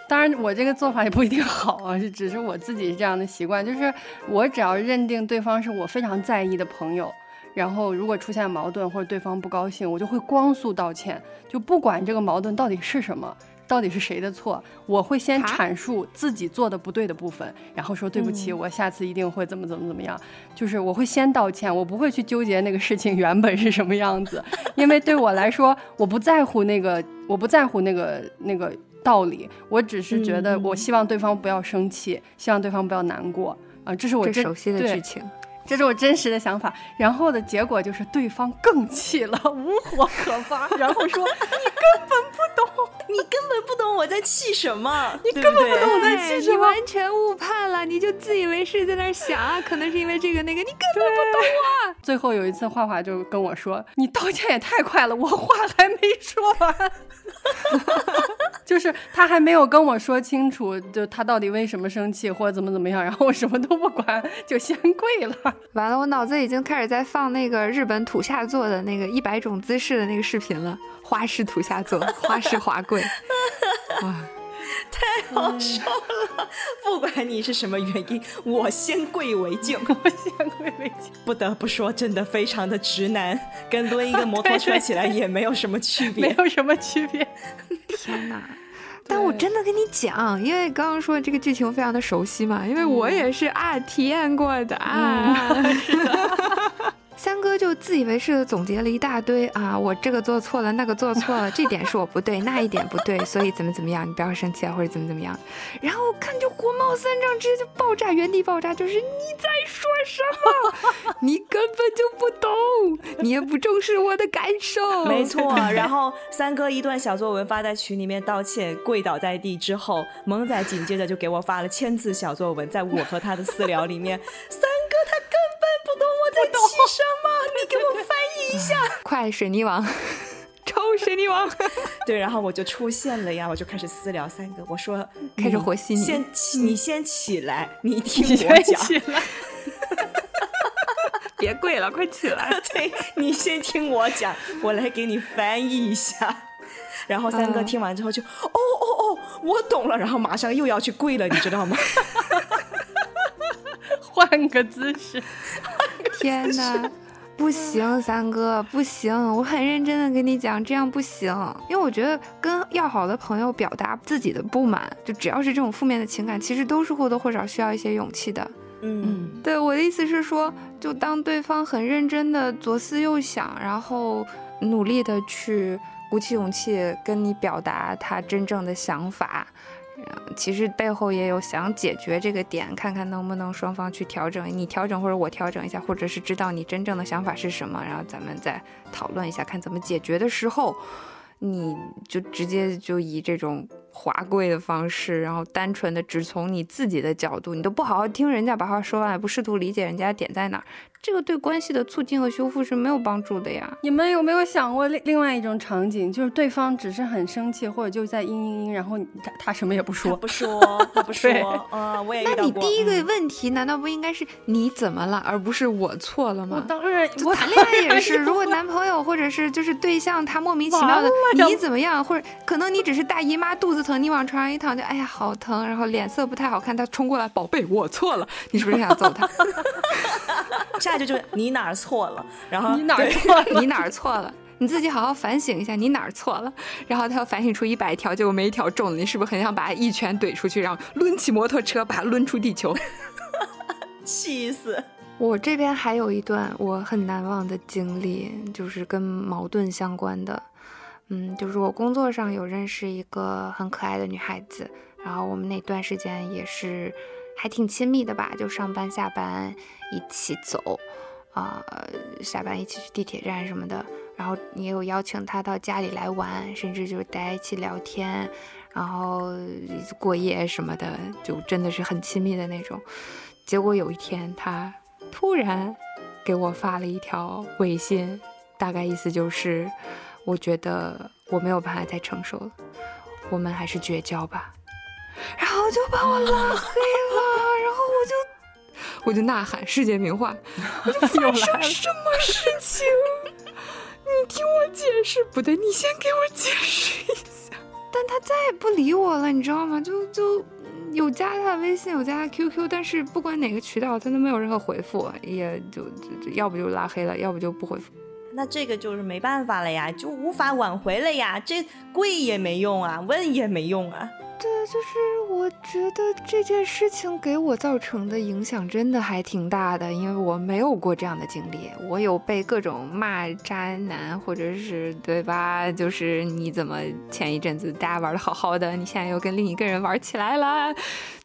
当然，我这个做法也不一定好啊，是只是我自己是这样的习惯，就是我只要认定对方是我非常在意的朋友。然后，如果出现矛盾或者对方不高兴，我就会光速道歉，就不管这个矛盾到底是什么，到底是谁的错，我会先阐述自己做的不对的部分，然后说对不起，我下次一定会怎么怎么怎么样。就是我会先道歉，我不会去纠结那个事情原本是什么样子，因为对我来说，我不在乎那个，我不在乎那个那个道理，我只是觉得我希望对方不要生气，希望对方不要难过啊，这是我熟悉的剧情。这是我真实的想法，然后的结果就是对方更气了，无火可发，然后说：“你根本不懂，你根本不懂我在气什么，你根本不懂我在气什么，你完全误判了，你就自以为是在那想啊，可能是因为这个那个，你根本不懂啊。”最后有一次，画画就跟我说：“你道歉也太快了，我话还没说完。”就是他还没有跟我说清楚，就他到底为什么生气或者怎么怎么样，然后我什么都不管，就先跪了。完了，我脑子已经开始在放那个日本土下座的那个一百种姿势的那个视频了，花式土下座，花式滑跪。哇，太好笑了！不管你是什么原因，我先跪为敬，我先跪为敬。不得不说，真的非常的直男，跟抡一个摩托车起来也没有什么区别，没有什么区别。天哪！但我真的跟你讲，因为刚刚说的这个剧情非常的熟悉嘛，因为我也是啊体验过的啊。是的。三哥就自以为是的总结了一大堆啊，我这个做错了，那个做错了，这点是我不对，那一点不对，所以怎么怎么样，你不要生气啊，或者怎么怎么样。然后我看就火冒三丈，直接就爆炸，原地爆炸，就是你在说什么？你根本就不懂，你也不重视我的感受。没错。然后三哥一段小作文发在群里面道歉，跪倒在地之后，萌仔紧接着就给我发了千字小作文，在我和他的私聊里面，三哥他根本不懂我在气什么。吗？你给我翻译一下，快！水泥王，抽水泥王。对，然后我就出现了呀，我就开始私聊三哥，我说开始和稀泥，先起，你先起来，你听我讲。别跪了，快起来。对你先听我讲，我来给你翻译一下。然后三哥听完之后就，哦哦哦，我懂了。然后马上又要去跪了，你知道吗？换个姿势。天哪！不行，三哥，不行！我很认真的跟你讲，这样不行。因为我觉得跟要好的朋友表达自己的不满，就只要是这种负面的情感，其实都是或多或少需要一些勇气的。嗯，对，我的意思是说，就当对方很认真的左思右想，然后努力的去鼓起勇气跟你表达他真正的想法。其实背后也有想解决这个点，看看能不能双方去调整，你调整或者我调整一下，或者是知道你真正的想法是什么，然后咱们再讨论一下，看怎么解决的时候，你就直接就以这种华贵的方式，然后单纯的只从你自己的角度，你都不好好听人家把话说完，也不试图理解人家点在哪儿。这个对关系的促进和修复是没有帮助的呀。你们有没有想过另另外一种场景，就是对方只是很生气，或者就在嘤嘤嘤，然后他他什么也不说，不说，他不说。嗯，我也那你第一个问题难道不应该是你怎么了，而不是我错了吗？我当然，我谈恋爱 也是，如果男朋友或者是就是对象他莫名其妙的你怎么样，或者可能你只是大姨妈肚子疼，你往床上一躺就哎呀好疼，然后脸色不太好看，他冲过来宝贝我错了，你是不是想揍他？下一句就是你哪儿错了，然后你哪儿错了，你哪儿错了，你自己好好反省一下，你哪儿错了。然后他要反省出一百条，结果没一条中，你是不是很想把他一拳怼出去，然后抡起摩托车把他抡出地球？气死！我这边还有一段我很难忘的经历，就是跟矛盾相关的。嗯，就是我工作上有认识一个很可爱的女孩子，然后我们那段时间也是。还挺亲密的吧，就上班下班一起走，啊，下班一起去地铁站什么的，然后也有邀请她到家里来玩，甚至就是大家一起聊天，然后过夜什么的，就真的是很亲密的那种。结果有一天，她突然给我发了一条微信，大概意思就是，我觉得我没有办法再承受了，我们还是绝交吧。然后就把我拉黑了，然后我就我就呐喊世界名画，我就发生什么事情？你听我解释，不对，你先给我解释一下。但他再也不理我了，你知道吗？就就有加他的微信，有加他 QQ，但是不管哪个渠道，他都没有任何回复，也就就要不就拉黑了，要不就不回复。那这个就是没办法了呀，就无法挽回了呀，这跪也没用啊，问也没用啊。对，就是我觉得这件事情给我造成的影响真的还挺大的，因为我没有过这样的经历，我有被各种骂渣男，或者是对吧？就是你怎么前一阵子大家玩的好好的，你现在又跟另一个人玩起来了，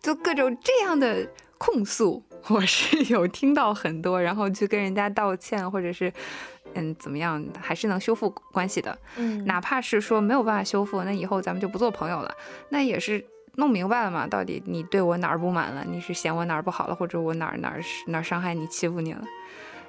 就各种这样的控诉，我是 有听到很多，然后去跟人家道歉，或者是。嗯，怎么样还是能修复关系的。嗯，哪怕是说没有办法修复，那以后咱们就不做朋友了。那也是弄明白了嘛？到底你对我哪儿不满了？你是嫌我哪儿不好了，或者我哪儿哪儿哪儿伤害你、欺负你了？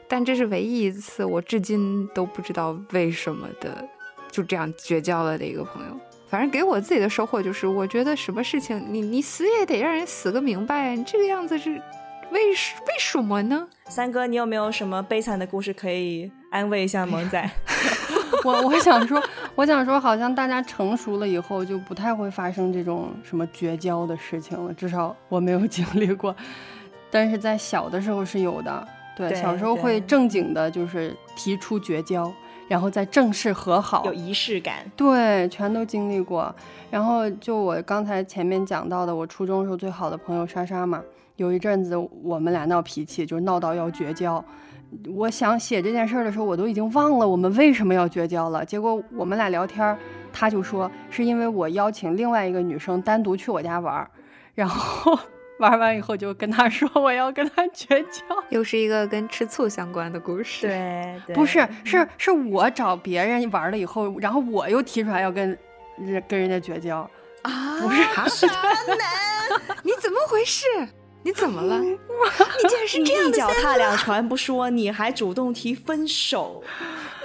但这是唯一一次，我至今都不知道为什么的，就这样绝交了的一个朋友。反正给我自己的收获就是，我觉得什么事情你你死也得让人死个明白。你这个样子是为为什么呢？三哥，你有没有什么悲惨的故事可以？安慰一下萌仔，我我想说，我想说，好像大家成熟了以后就不太会发生这种什么绝交的事情了，至少我没有 经历过。但是在小的时候是有的，对，小时候会正经的，就是提出绝交，然后再正式和好，有仪式感。对，全都经历过。然后就我刚才前面讲到的，我初中时候最好的朋友莎莎嘛，有一阵子我们俩闹脾气，就闹到要绝交。我想写这件事儿的时候，我都已经忘了我们为什么要绝交了。结果我们俩聊天，他就说是因为我邀请另外一个女生单独去我家玩，然后 玩完以后就跟他说我要跟他绝交，又是一个跟吃醋相关的故事。对，对不是，是是我找别人玩了以后，然后我又提出来要跟人跟人家绝交啊？不是，渣男，你怎么回事？你怎么了？你竟然是这样的！一脚踏两船不说，你还主动提分手，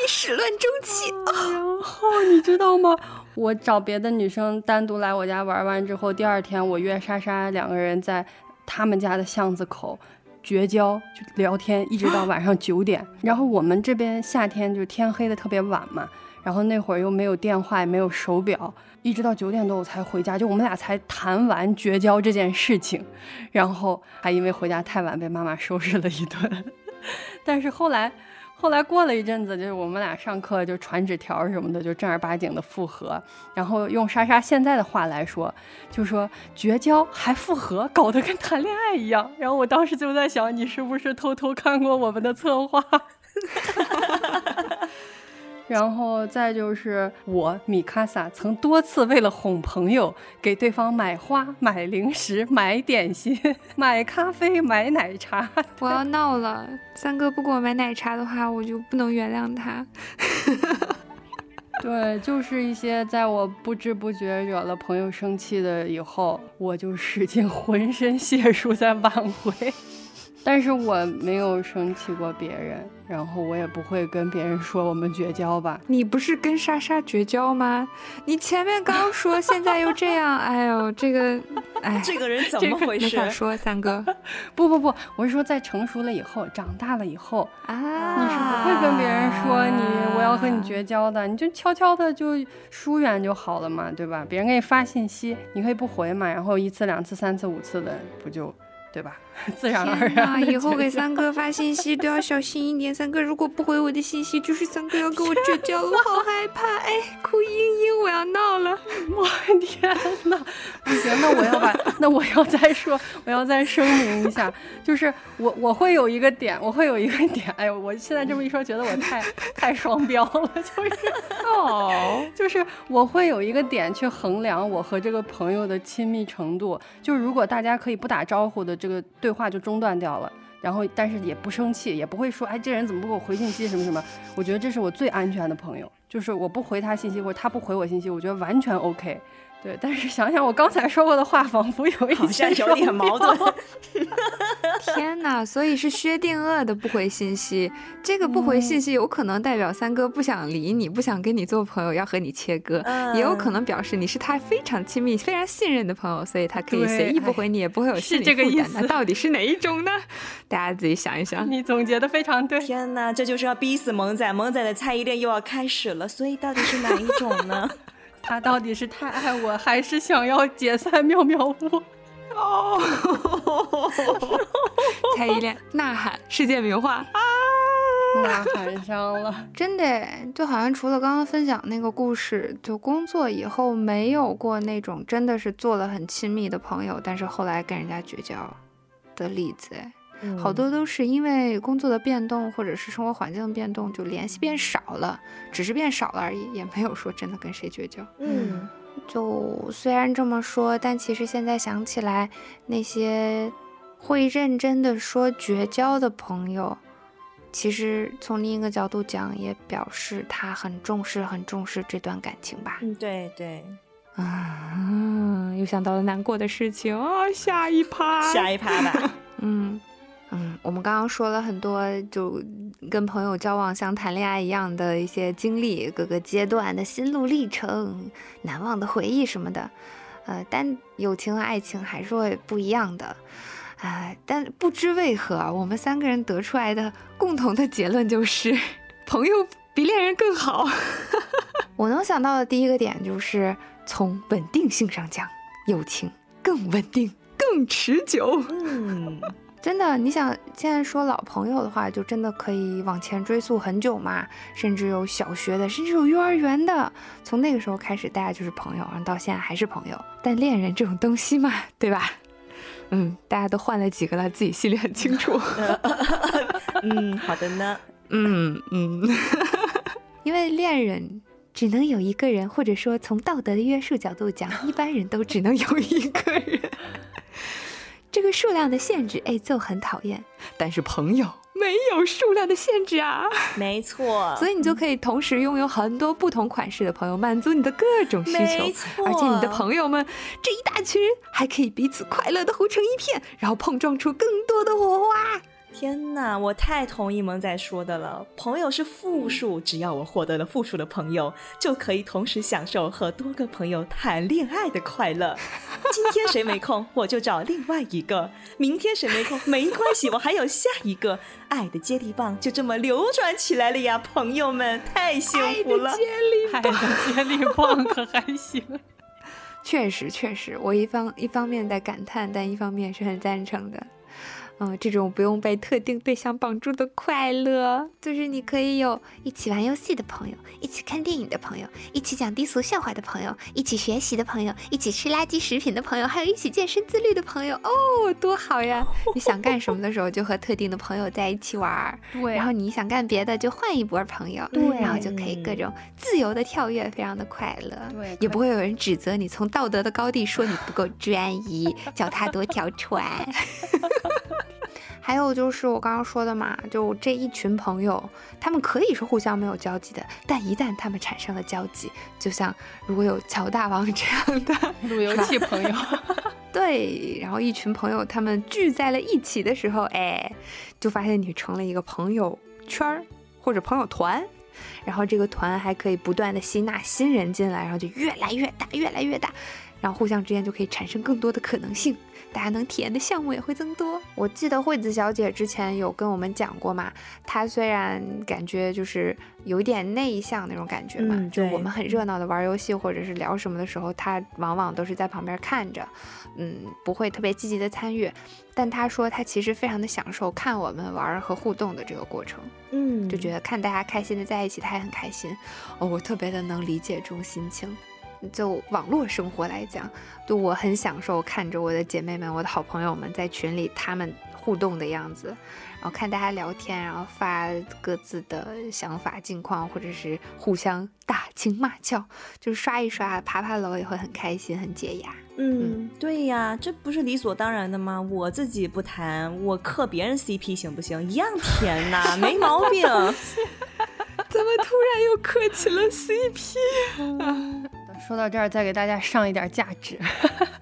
你始乱终弃啊！然后你知道吗？我找别的女生单独来我家玩完之后，第二天我约莎莎两个人在他们家的巷子口绝交，就聊天，一直到晚上九点。然后我们这边夏天就天黑的特别晚嘛，然后那会儿又没有电话，也没有手表，一直到九点多我才回家，就我们俩才谈完绝交这件事情，然后还因为回家太晚被妈妈收拾了一顿。但是后来。后来过了一阵子，就是我们俩上课就传纸条什么的，就正儿八经的复合。然后用莎莎现在的话来说，就说绝交还复合，搞得跟谈恋爱一样。然后我当时就在想，你是不是偷偷看过我们的策划？然后再就是我米卡萨曾多次为了哄朋友，给对方买花、买零食、买点心、买咖啡、买奶茶。我要闹了，三哥不给我买奶茶的话，我就不能原谅他。对，就是一些在我不知不觉惹了朋友生气的以后，我就使尽浑身解数在挽回。但是我没有生气过别人，然后我也不会跟别人说我们绝交吧。你不是跟莎莎绝交吗？你前面刚说，现在又这样，哎呦，这个，哎，这个人怎么回事？没说三哥，不不不，我是说在成熟了以后，长大了以后啊，你是不会跟别人说你我要和你绝交的，你就悄悄的就疏远就好了嘛，对吧？别人给你发信息，你可以不回嘛，然后一次两次三次五次的，不就？对吧？自然而然。以后给三哥发信息都要小心一点。三哥如果不回我的信息，就是三哥要跟我绝交了，我好害怕。哎，哭嘤嘤，我要闹了！我天哪！不行，那我要把，那我要再说，我要再声明一下，就是我我会有一个点，我会有一个点。哎呦，我现在这么一说，觉得我太太双标了，就是哦，就是我会有一个点去衡量我和这个朋友的亲密程度。就是如果大家可以不打招呼的。这个对话就中断掉了，然后但是也不生气，也不会说，哎，这人怎么不给我回信息什么什么？我觉得这是我最安全的朋友，就是我不回他信息或者他不回我信息，我觉得完全 OK。对，但是想想我刚才说过的话，仿佛有一些有点矛盾。天哪！所以是薛定谔的不回信息，这个不回信息有可能代表三哥不想理你，不想跟你做朋友，要和你切割，也有可能表示你是他非常亲密、非常信任的朋友，所以他可以随意不回你，也不会有心理负担。那到底是哪一种呢？大家自己想一想。你总结的非常对。天哪，这就是要逼死萌仔，萌仔的猜疑链又要开始了。所以到底是哪一种呢？他到底是太爱我，还是想要解散妙妙屋？哦，蔡依林呐喊世界名画啊，呐喊上了，真的，就好像除了刚刚分享那个故事，就工作以后没有过那种真的是做了很亲密的朋友，但是后来跟人家绝交的例子。好多都是因为工作的变动，或者是生活环境的变动，就联系变少了，只是变少了而已，也没有说真的跟谁绝交。嗯，就虽然这么说，但其实现在想起来，那些会认真的说绝交的朋友，其实从另一个角度讲，也表示他很重视、很重视这段感情吧。嗯，对对。啊，又想到了难过的事情啊，下一趴，下一趴吧。嗯。嗯，我们刚刚说了很多，就跟朋友交往像谈恋爱一样的一些经历，各个阶段的心路历程、难忘的回忆什么的。呃，但友情和爱情还是会不一样的。哎，但不知为何，我们三个人得出来的共同的结论就是，朋友比恋人更好。我能想到的第一个点就是，从稳定性上讲，友情更稳定、更持久。嗯。真的，你想现在说老朋友的话，就真的可以往前追溯很久嘛，甚至有小学的，甚至有幼儿园的，从那个时候开始，大家就是朋友，然后到现在还是朋友。但恋人这种东西嘛，对吧？嗯，大家都换了几个了，自己心里很清楚。嗯，好的呢。嗯嗯，因为恋人只能有一个人，或者说从道德的约束角度讲，一般人都只能有一个人。这个数量的限制，哎，就很讨厌。但是朋友没有数量的限制啊，没错。所以你就可以同时拥有很多不同款式的朋友，满足你的各种需求。没错。而且你的朋友们这一大群人还可以彼此快乐的糊成一片，然后碰撞出更多的火花。天哪，我太同意萌仔说的了。朋友是复数，只要我获得了复数的朋友，就可以同时享受和多个朋友谈恋爱的快乐。今天谁没空，我就找另外一个；明天谁没空，没关系，我还有下一个。爱的接力棒就这么流转起来了呀，朋友们，太幸福了！爱的接力棒可还行？确实，确实，我一方一方面在感叹，但一方面是很赞成的。嗯，这种不用被特定对象绑住的快乐，就是你可以有一起玩游戏的朋友，一起看电影的朋友，一起讲低俗笑话的朋友，一起学习的朋友，一起吃垃圾食品的朋友，还有一起健身自律的朋友。哦，多好呀！你想干什么的时候，就和特定的朋友在一起玩。对。然后你想干别的，就换一波朋友。对。然后就可以各种自由的跳跃，非常的快乐。对。也不会有人指责你从道德的高地说你不够专一，脚踏多条船。还有就是我刚刚说的嘛，就这一群朋友，他们可以是互相没有交集的，但一旦他们产生了交集，就像如果有乔大王 这样的 路由器朋友，对，然后一群朋友他们聚在了一起的时候，哎，就发现你成了一个朋友圈儿或者朋友团，然后这个团还可以不断的吸纳新人进来，然后就越来越大，越来越大，然后互相之间就可以产生更多的可能性。大家能体验的项目也会增多。我记得惠子小姐之前有跟我们讲过嘛，她虽然感觉就是有一点内向那种感觉嘛，就我们很热闹的玩游戏或者是聊什么的时候，她往往都是在旁边看着，嗯，不会特别积极的参与。但她说她其实非常的享受看我们玩和互动的这个过程，嗯，就觉得看大家开心的在一起，她也很开心。哦，我特别的能理解这种心情。就网络生活来讲，就我很享受看着我的姐妹们、我的好朋友们在群里他们互动的样子，然后看大家聊天，然后发各自的想法、近况，或者是互相打情骂俏，就是刷一刷、爬爬楼也会很开心、很解压。嗯，对呀，这不是理所当然的吗？我自己不谈，我磕别人 CP 行不行？一样甜呐，没毛病。怎么突然又磕起了 CP？说到这儿，再给大家上一点价值，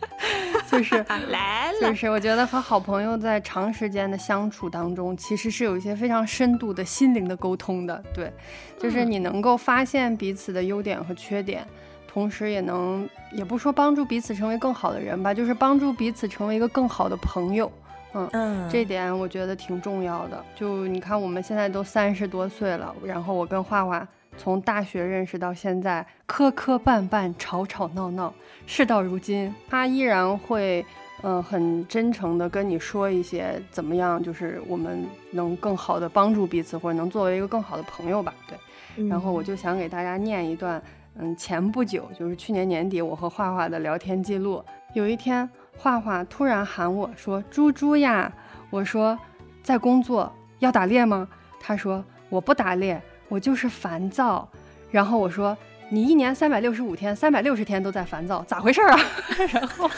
就是 来了，就是我觉得和好朋友在长时间的相处当中，其实是有一些非常深度的心灵的沟通的。对，就是你能够发现彼此的优点和缺点，同时也能，也不说帮助彼此成为更好的人吧，就是帮助彼此成为一个更好的朋友。嗯嗯，这点我觉得挺重要的。就你看，我们现在都三十多岁了，然后我跟画画。从大学认识到现在，磕磕绊绊，吵吵闹闹，事到如今，他依然会，嗯，很真诚的跟你说一些怎么样，就是我们能更好的帮助彼此，或者能作为一个更好的朋友吧。对，然后我就想给大家念一段，嗯，前不久，就是去年年底，我和画画的聊天记录。有一天，画画突然喊我说：“猪猪呀！”我说：“在工作，要打猎吗？”他说：“我不打猎。”我就是烦躁，然后我说你一年三百六十五天，三百六十天都在烦躁，咋回事啊？然后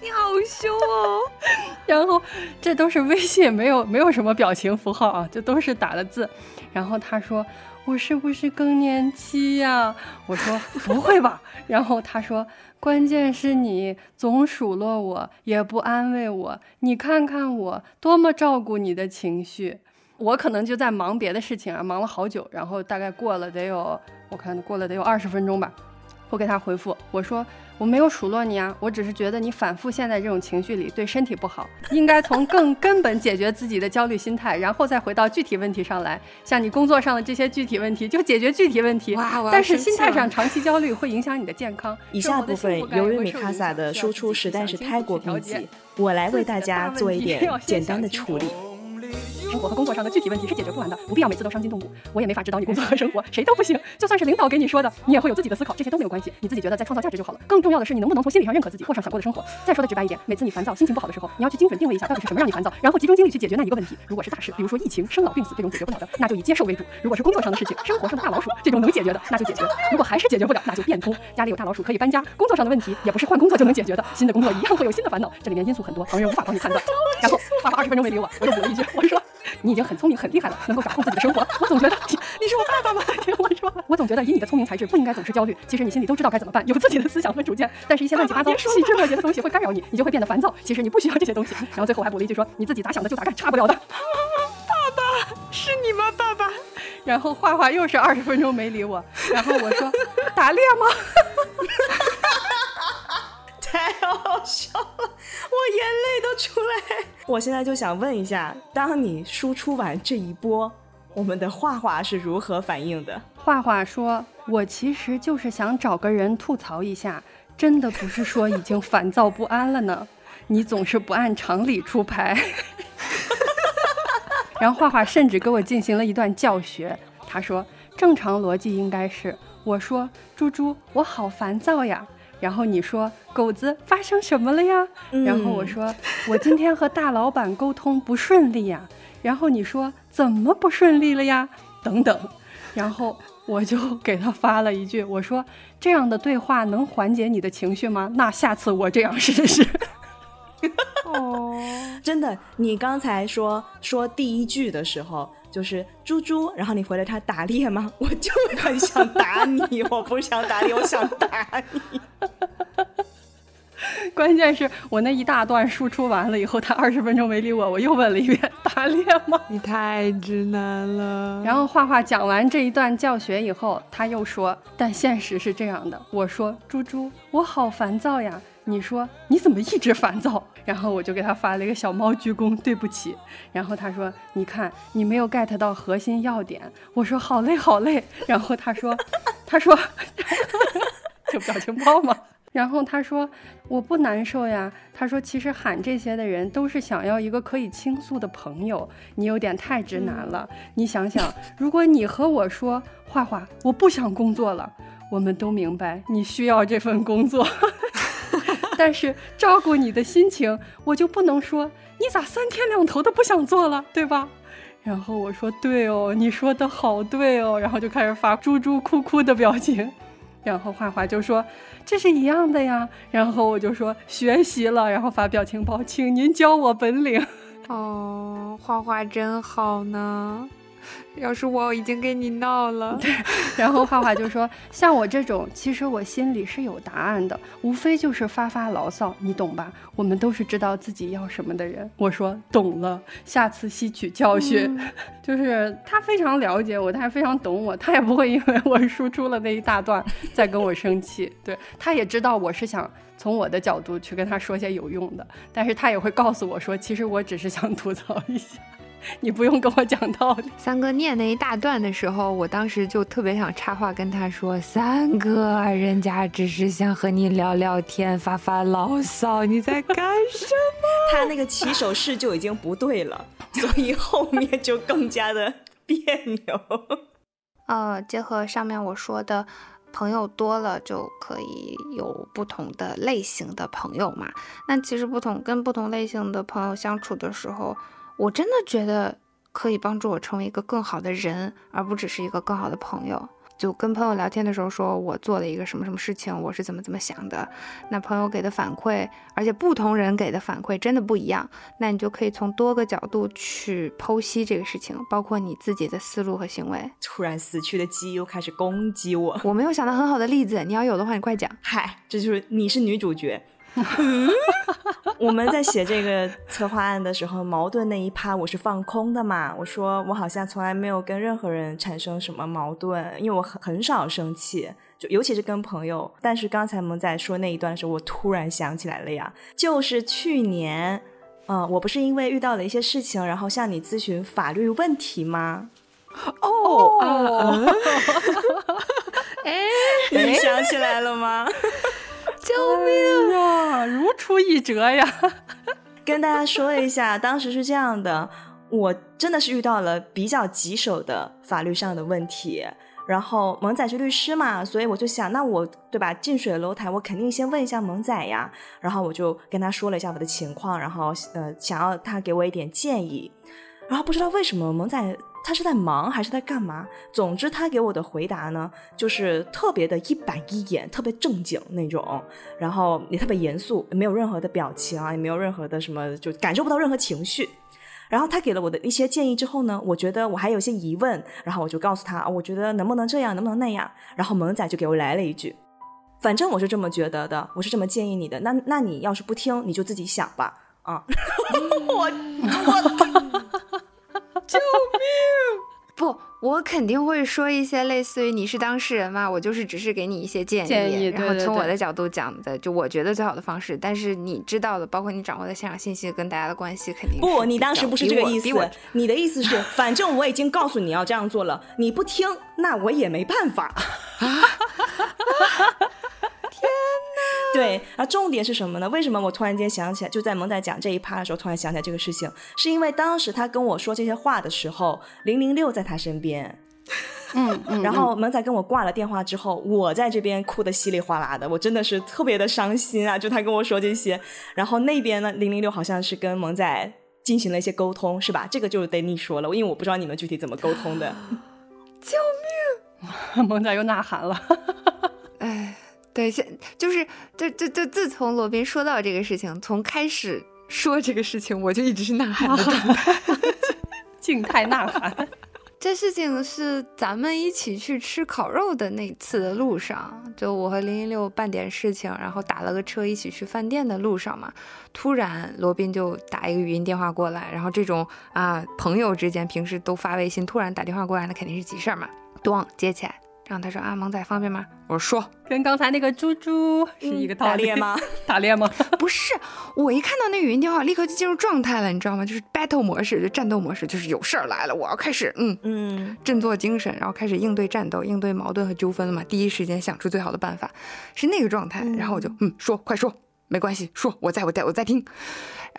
你好凶哦，然后这都是微信，没有没有什么表情符号啊，这都是打的字。然后他说我是不是更年期呀？我说不会吧。然后他说关键是你总数落我，也不安慰我，你看看我多么照顾你的情绪。我可能就在忙别的事情啊，忙了好久，然后大概过了得有，我看过了得有二十分钟吧。我给他回复，我说我没有数落你啊，我只是觉得你反复陷在这种情绪里对身体不好，应该从更根本解决自己的焦虑心态，然后再回到具体问题上来。像你工作上的这些具体问题，就解决具体问题。哇，但是心态上长期焦虑会影响你的健康。以下部分由于米卡萨的输出实在是太过密集，我来为大家做一点 简单的处理。生活和工作上的具体问题是解决不完的，不必要每次都伤筋动骨。我也没法指导你工作和生活，谁都不行。就算是领导给你说的，你也会有自己的思考，这些都没有关系。你自己觉得在创造价值就好了。更重要的是，你能不能从心理上认可自己，过上想过的生活。再说的直白一点，每次你烦躁、心情不好的时候，你要去精准定位一下，到底是什么让你烦躁，然后集中精力去解决那一个问题。如果是大事，比如说疫情、生老病死这种解决不了的，那就以接受为主；如果是工作上的事情，生活上的大老鼠这种能解决的，那就解决。如果还是解决不了，那就变通。家里有大老鼠可以搬家，工作上的问题也不是换工作就能解决的，新的工作一样会有新的烦恼。这里面因素很多，旁人无法帮你判断。然后花花二十分钟没理我，我又补了一句，我说。你已经很聪明很厉害了，能够掌控自己的生活。我总觉得你是我爸爸吗？我说，我总觉得以你的聪明才智，不应该总是焦虑。其实你心里都知道该怎么办，有自己的思想和主见，但是一些乱七八糟、细枝末节的东西会干扰你，你就会变得烦躁。其实你不需要这些东西。然后最后还补了一句说，你自己咋想的就咋干，差不了的。爸爸，是你吗，爸爸？然后画画又是二十分钟没理我，然后我说打猎吗？太好笑了，我眼泪都出来。我现在就想问一下，当你输出完这一波，我们的画画是如何反应的？画画说：“我其实就是想找个人吐槽一下，真的不是说已经烦躁不安了呢。你总是不按常理出牌。”然后画画甚至给我进行了一段教学。他说：“正常逻辑应该是，我说猪猪，我好烦躁呀。然后你说狗子发生什么了呀？然后我说我今天和大老板沟通不顺利呀。然后你说怎么不顺利了呀？等等。然后我就给他发了一句，我说这样的对话能缓解你的情绪吗？那下次我这样试试。”哦，真的，你刚才说说第一句的时候就是猪猪，然后你回了他打猎吗？我就很想打你，我不想打你，我想打你。关键是我那一大段输出完了以后，他二十分钟没理我，我又问了一遍打猎吗？你太直男了。然后画画讲完这一段教学以后，他又说，但现实是这样的。我说猪猪，我好烦躁呀。你说你怎么一直烦躁？然后我就给他发了一个小猫鞠躬，对不起。然后他说：“你看，你没有 get 到核心要点。”我说：“好累，好累。”然后他说：“他说，就表情包嘛。”然后他说：“我不难受呀。”他说：“其实喊这些的人都是想要一个可以倾诉的朋友。你有点太直男了。你想想，如果你和我说画画，我不想工作了，我们都明白你需要这份工作。”但是照顾你的心情，我就不能说你咋三天两头的不想做了，对吧？然后我说对哦，你说的好对哦，然后就开始发猪猪哭哭的表情，然后画画就说这是一样的呀，然后我就说学习了，然后发表情包，请您教我本领。哦，画画真好呢。要是我已经跟你闹了，对，然后画画就说，像我这种，其实我心里是有答案的，无非就是发发牢骚，你懂吧？我们都是知道自己要什么的人。我说懂了，下次吸取教训。就是他非常了解我，他也非常懂我，他也不会因为我输出了那一大段再跟我生气。对他也知道我是想从我的角度去跟他说些有用的，但是他也会告诉我说，其实我只是想吐槽一下。你不用跟我讲道理。三哥念那一大段的时候，我当时就特别想插话跟他说：“三哥，人家只是想和你聊聊天，发发牢骚，你在干什么？” 他那个起手式就已经不对了，所以后面就更加的别扭。呃，结合上面我说的，朋友多了就可以有不同的类型的朋友嘛。那其实不同跟不同类型的朋友相处的时候。我真的觉得可以帮助我成为一个更好的人，而不只是一个更好的朋友。就跟朋友聊天的时候，说我做了一个什么什么事情，我是怎么怎么想的。那朋友给的反馈，而且不同人给的反馈真的不一样。那你就可以从多个角度去剖析这个事情，包括你自己的思路和行为。突然死去的鸡又开始攻击我，我没有想到很好的例子，你要有的话，你快讲。嗨，这就是你是女主角。我们在写这个策划案的时候，矛盾那一趴我是放空的嘛。我说我好像从来没有跟任何人产生什么矛盾，因为我很很少生气，就尤其是跟朋友。但是刚才萌仔说那一段的时候，我突然想起来了呀，就是去年，嗯，我不是因为遇到了一些事情，然后向你咨询法律问题吗？哦，哎，你想起来了吗？救命啊！如出一辙呀！跟大家说一下，当时是这样的，我真的是遇到了比较棘手的法律上的问题。然后萌仔是律师嘛，所以我就想，那我对吧？近水楼台，我肯定先问一下萌仔呀。然后我就跟他说了一下我的情况，然后呃，想要他给我一点建议。然后不知道为什么萌仔。他是在忙还是在干嘛？总之，他给我的回答呢，就是特别的一板一眼，特别正经那种，然后也特别严肃，没有任何的表情啊，也没有任何的什么，就感受不到任何情绪。然后他给了我的一些建议之后呢，我觉得我还有一些疑问，然后我就告诉他，我觉得能不能这样，能不能那样。然后萌仔就给我来了一句：“反正我是这么觉得的，我是这么建议你的。那那你要是不听，你就自己想吧。”啊，我 我。救命！不，我肯定会说一些类似于“你是当事人嘛，我就是只是给你一些建议，然后从我的角度讲的，就我觉得最好的方式。但是你知道的，包括你掌握的现场信息跟大家的关系，肯定不。你当时不是这个意思，你的意思是，反正我已经告诉你要这样做了，你不听，那我也没办法。对，啊，重点是什么呢？为什么我突然间想起来，就在萌仔讲这一趴的时候，突然想起来这个事情，是因为当时他跟我说这些话的时候，零零六在他身边，嗯 嗯，然后萌仔跟我挂了电话之后，我在这边哭的稀里哗啦的，我真的是特别的伤心啊！就他跟我说这些，然后那边呢，零零六好像是跟萌仔进行了一些沟通，是吧？这个就得你说了，因为我不知道你们具体怎么沟通的。救命！萌仔又呐喊了，哎。对，现就是就就就自从罗宾说到这个事情，从开始说这个事情，我就一直是呐喊的状态，静态呐喊。这事情是咱们一起去吃烤肉的那次的路上，就我和零零六办点事情，然后打了个车一起去饭店的路上嘛，突然罗宾就打一个语音电话过来，然后这种啊朋友之间平时都发微信，突然打电话过来，那肯定是急事儿嘛，咣接起来。然后他说啊，萌仔方便吗？我说说，跟刚才那个猪猪是一个打猎吗？打猎吗？不是，我一看到那语音电话，立刻就进入状态了，你知道吗？就是 battle 模式，就战斗模式，就是有事儿来了，我要开始，嗯嗯，振作精神，然后开始应对战斗，应对矛盾和纠纷了嘛。第一时间想出最好的办法，是那个状态。然后我就嗯说，快说，没关系，说，我在我在我在听。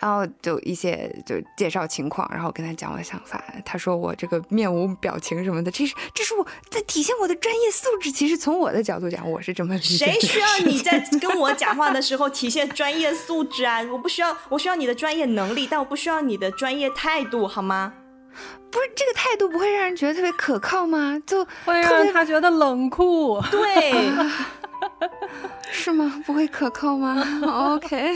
然后就一些就介绍情况，然后跟他讲我的想法。他说我这个面无表情什么的，这是这是我在体现我的专业素质。其实从我的角度讲，我是这么理解。谁需要你在跟我讲话的时候体现专业素质啊？我不需要，我需要你的专业能力，但我不需要你的专业态度，好吗？不是这个态度不会让人觉得特别可靠吗？就会让他觉得冷酷。对。是吗？不会可靠吗？OK，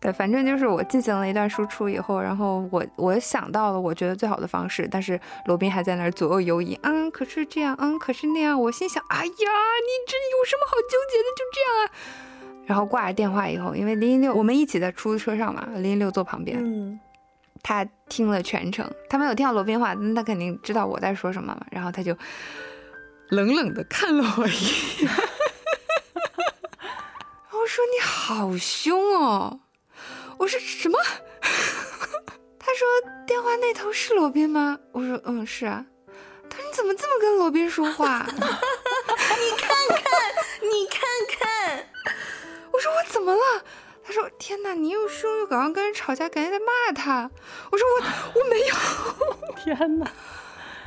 对，反正就是我进行了一段输出以后，然后我我想到了我觉得最好的方式，但是罗宾还在那儿左右游移，嗯，可是这样，嗯，可是那样，我心想，哎呀，你这有什么好纠结的？就这样啊。然后挂了电话以后，因为零零六我们一起在出租车上嘛，零零六坐旁边，嗯，他听了全程，他没有听到罗宾话，那他肯定知道我在说什么嘛，然后他就。冷冷的看了我一眼，我说：“你好凶哦！”我说：“什么？” 他说：“电话那头是罗宾吗？”我说：“嗯，是啊。”他说：“你怎么这么跟罗宾说话？” 你看看，你看看。我说：“我怎么了？”他说：“天哪，你又凶又搞，跟人吵架，感觉在骂他。”我说：“我我没有。”天哪，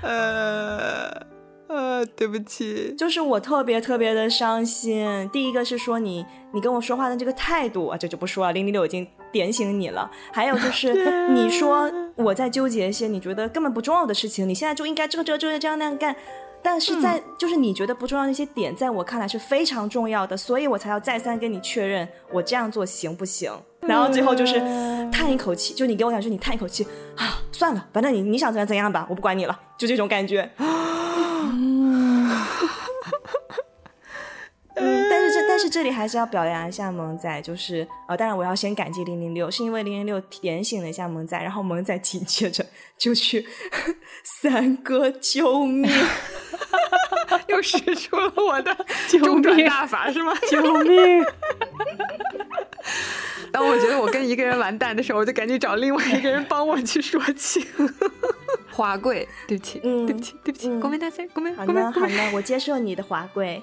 呃。呃，对不起，就是我特别特别的伤心。第一个是说你，你跟我说话的这个态度啊，这就不说了。零零六已经点醒你了。还有就 是你说我在纠结一些你觉得根本不重要的事情，你现在就应该这个这这这样那样干。但是在就是你觉得不重要那些点，在我看来是非常重要的，所以我才要再三跟你确认我这样做行不行。然后最后就是叹一口气，就你给我感觉你叹一口气啊，算了，反正你你想怎样怎样吧，我不管你了，就这种感觉。嗯，但是这但是这里还是要表扬一下萌仔，就是呃，当然我要先感激零零六，是因为零零六点醒了一下萌仔，然后萌仔紧接着就去 三哥救命 又使出了我的中转大法是吗？救命！当我觉得我跟一个人完蛋的时候，我就赶紧找另外一个人帮我去说情。华贵，对不起，嗯，对不起，对不起，公民大赛，公民，好的，好的，我接受你的华贵。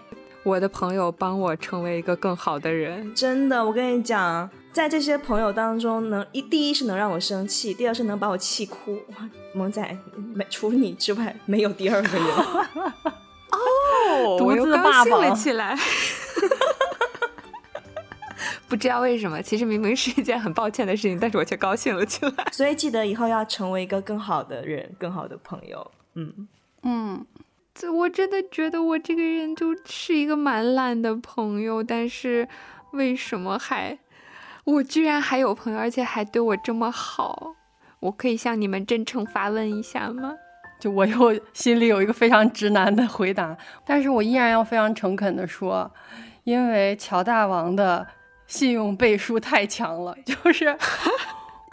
我的朋友帮我成为一个更好的人，真的，我跟你讲，在这些朋友当中，能一第一是能让我生气，第二是能把我气哭。萌仔，没除了你之外，没有第二个人。哦，独自霸榜了起来。不知道为什么，其实明明是一件很抱歉的事情，但是我却高兴了起来。所以记得以后要成为一个更好的人，更好的朋友。嗯嗯，这我真的觉得我这个人就是一个蛮烂的朋友，但是为什么还我居然还有朋友，而且还对我这么好？我可以向你们真诚发问一下吗？就我又心里有一个非常直男的回答，但是我依然要非常诚恳的说，因为乔大王的信用背书太强了，就是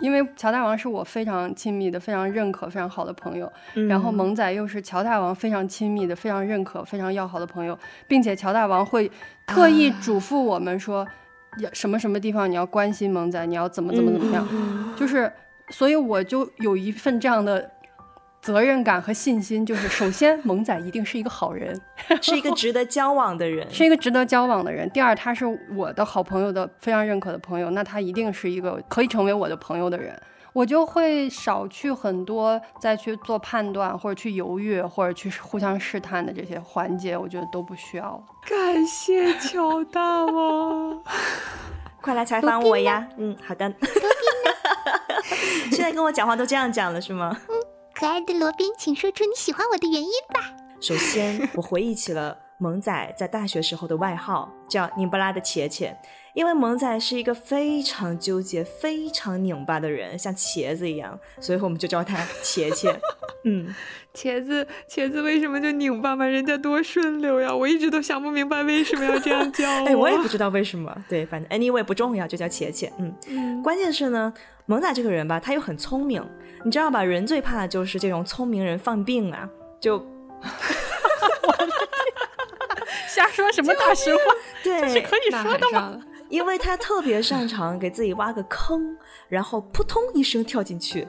因为乔大王是我非常亲密的、非常认可、非常好的朋友，然后萌仔又是乔大王非常亲密的、非常认可、非常要好的朋友，并且乔大王会特意嘱咐我们说，要什么什么地方你要关心萌仔，你要怎么怎么怎么样，就是，所以我就有一份这样的。责任感和信心，就是首先，萌仔一定是一个好人，是一个值得交往的人，是一个值得交往的人。第二，他是我的好朋友的非常认可的朋友，那他一定是一个可以成为我的朋友的人。我就会少去很多再去做判断，或者去犹豫，或者去互相试探的这些环节，我觉得都不需要。感谢乔大王，快来采访我呀！嗯，好的。现在跟我讲话都这样讲了是吗？可爱的罗宾，请说出你喜欢我的原因吧。首先，我回忆起了萌仔在大学时候的外号，叫拧巴拉的茄茄，因为萌仔是一个非常纠结、非常拧巴的人，像茄子一样，所以我们就叫他茄茄。嗯，茄子，茄子为什么就拧巴嘛？人家多顺溜呀！我一直都想不明白为什么要这样叫。哎，我也不知道为什么。对，反正 anyway 不重要，就叫茄茄。嗯，关键是呢，萌仔这个人吧，他又很聪明。你知道吧？人最怕的就是这种聪明人犯病啊！就，瞎说什么大实话？对，这是可以说的吗？因为他特别擅长给自己挖个坑，然后扑通一声跳进去，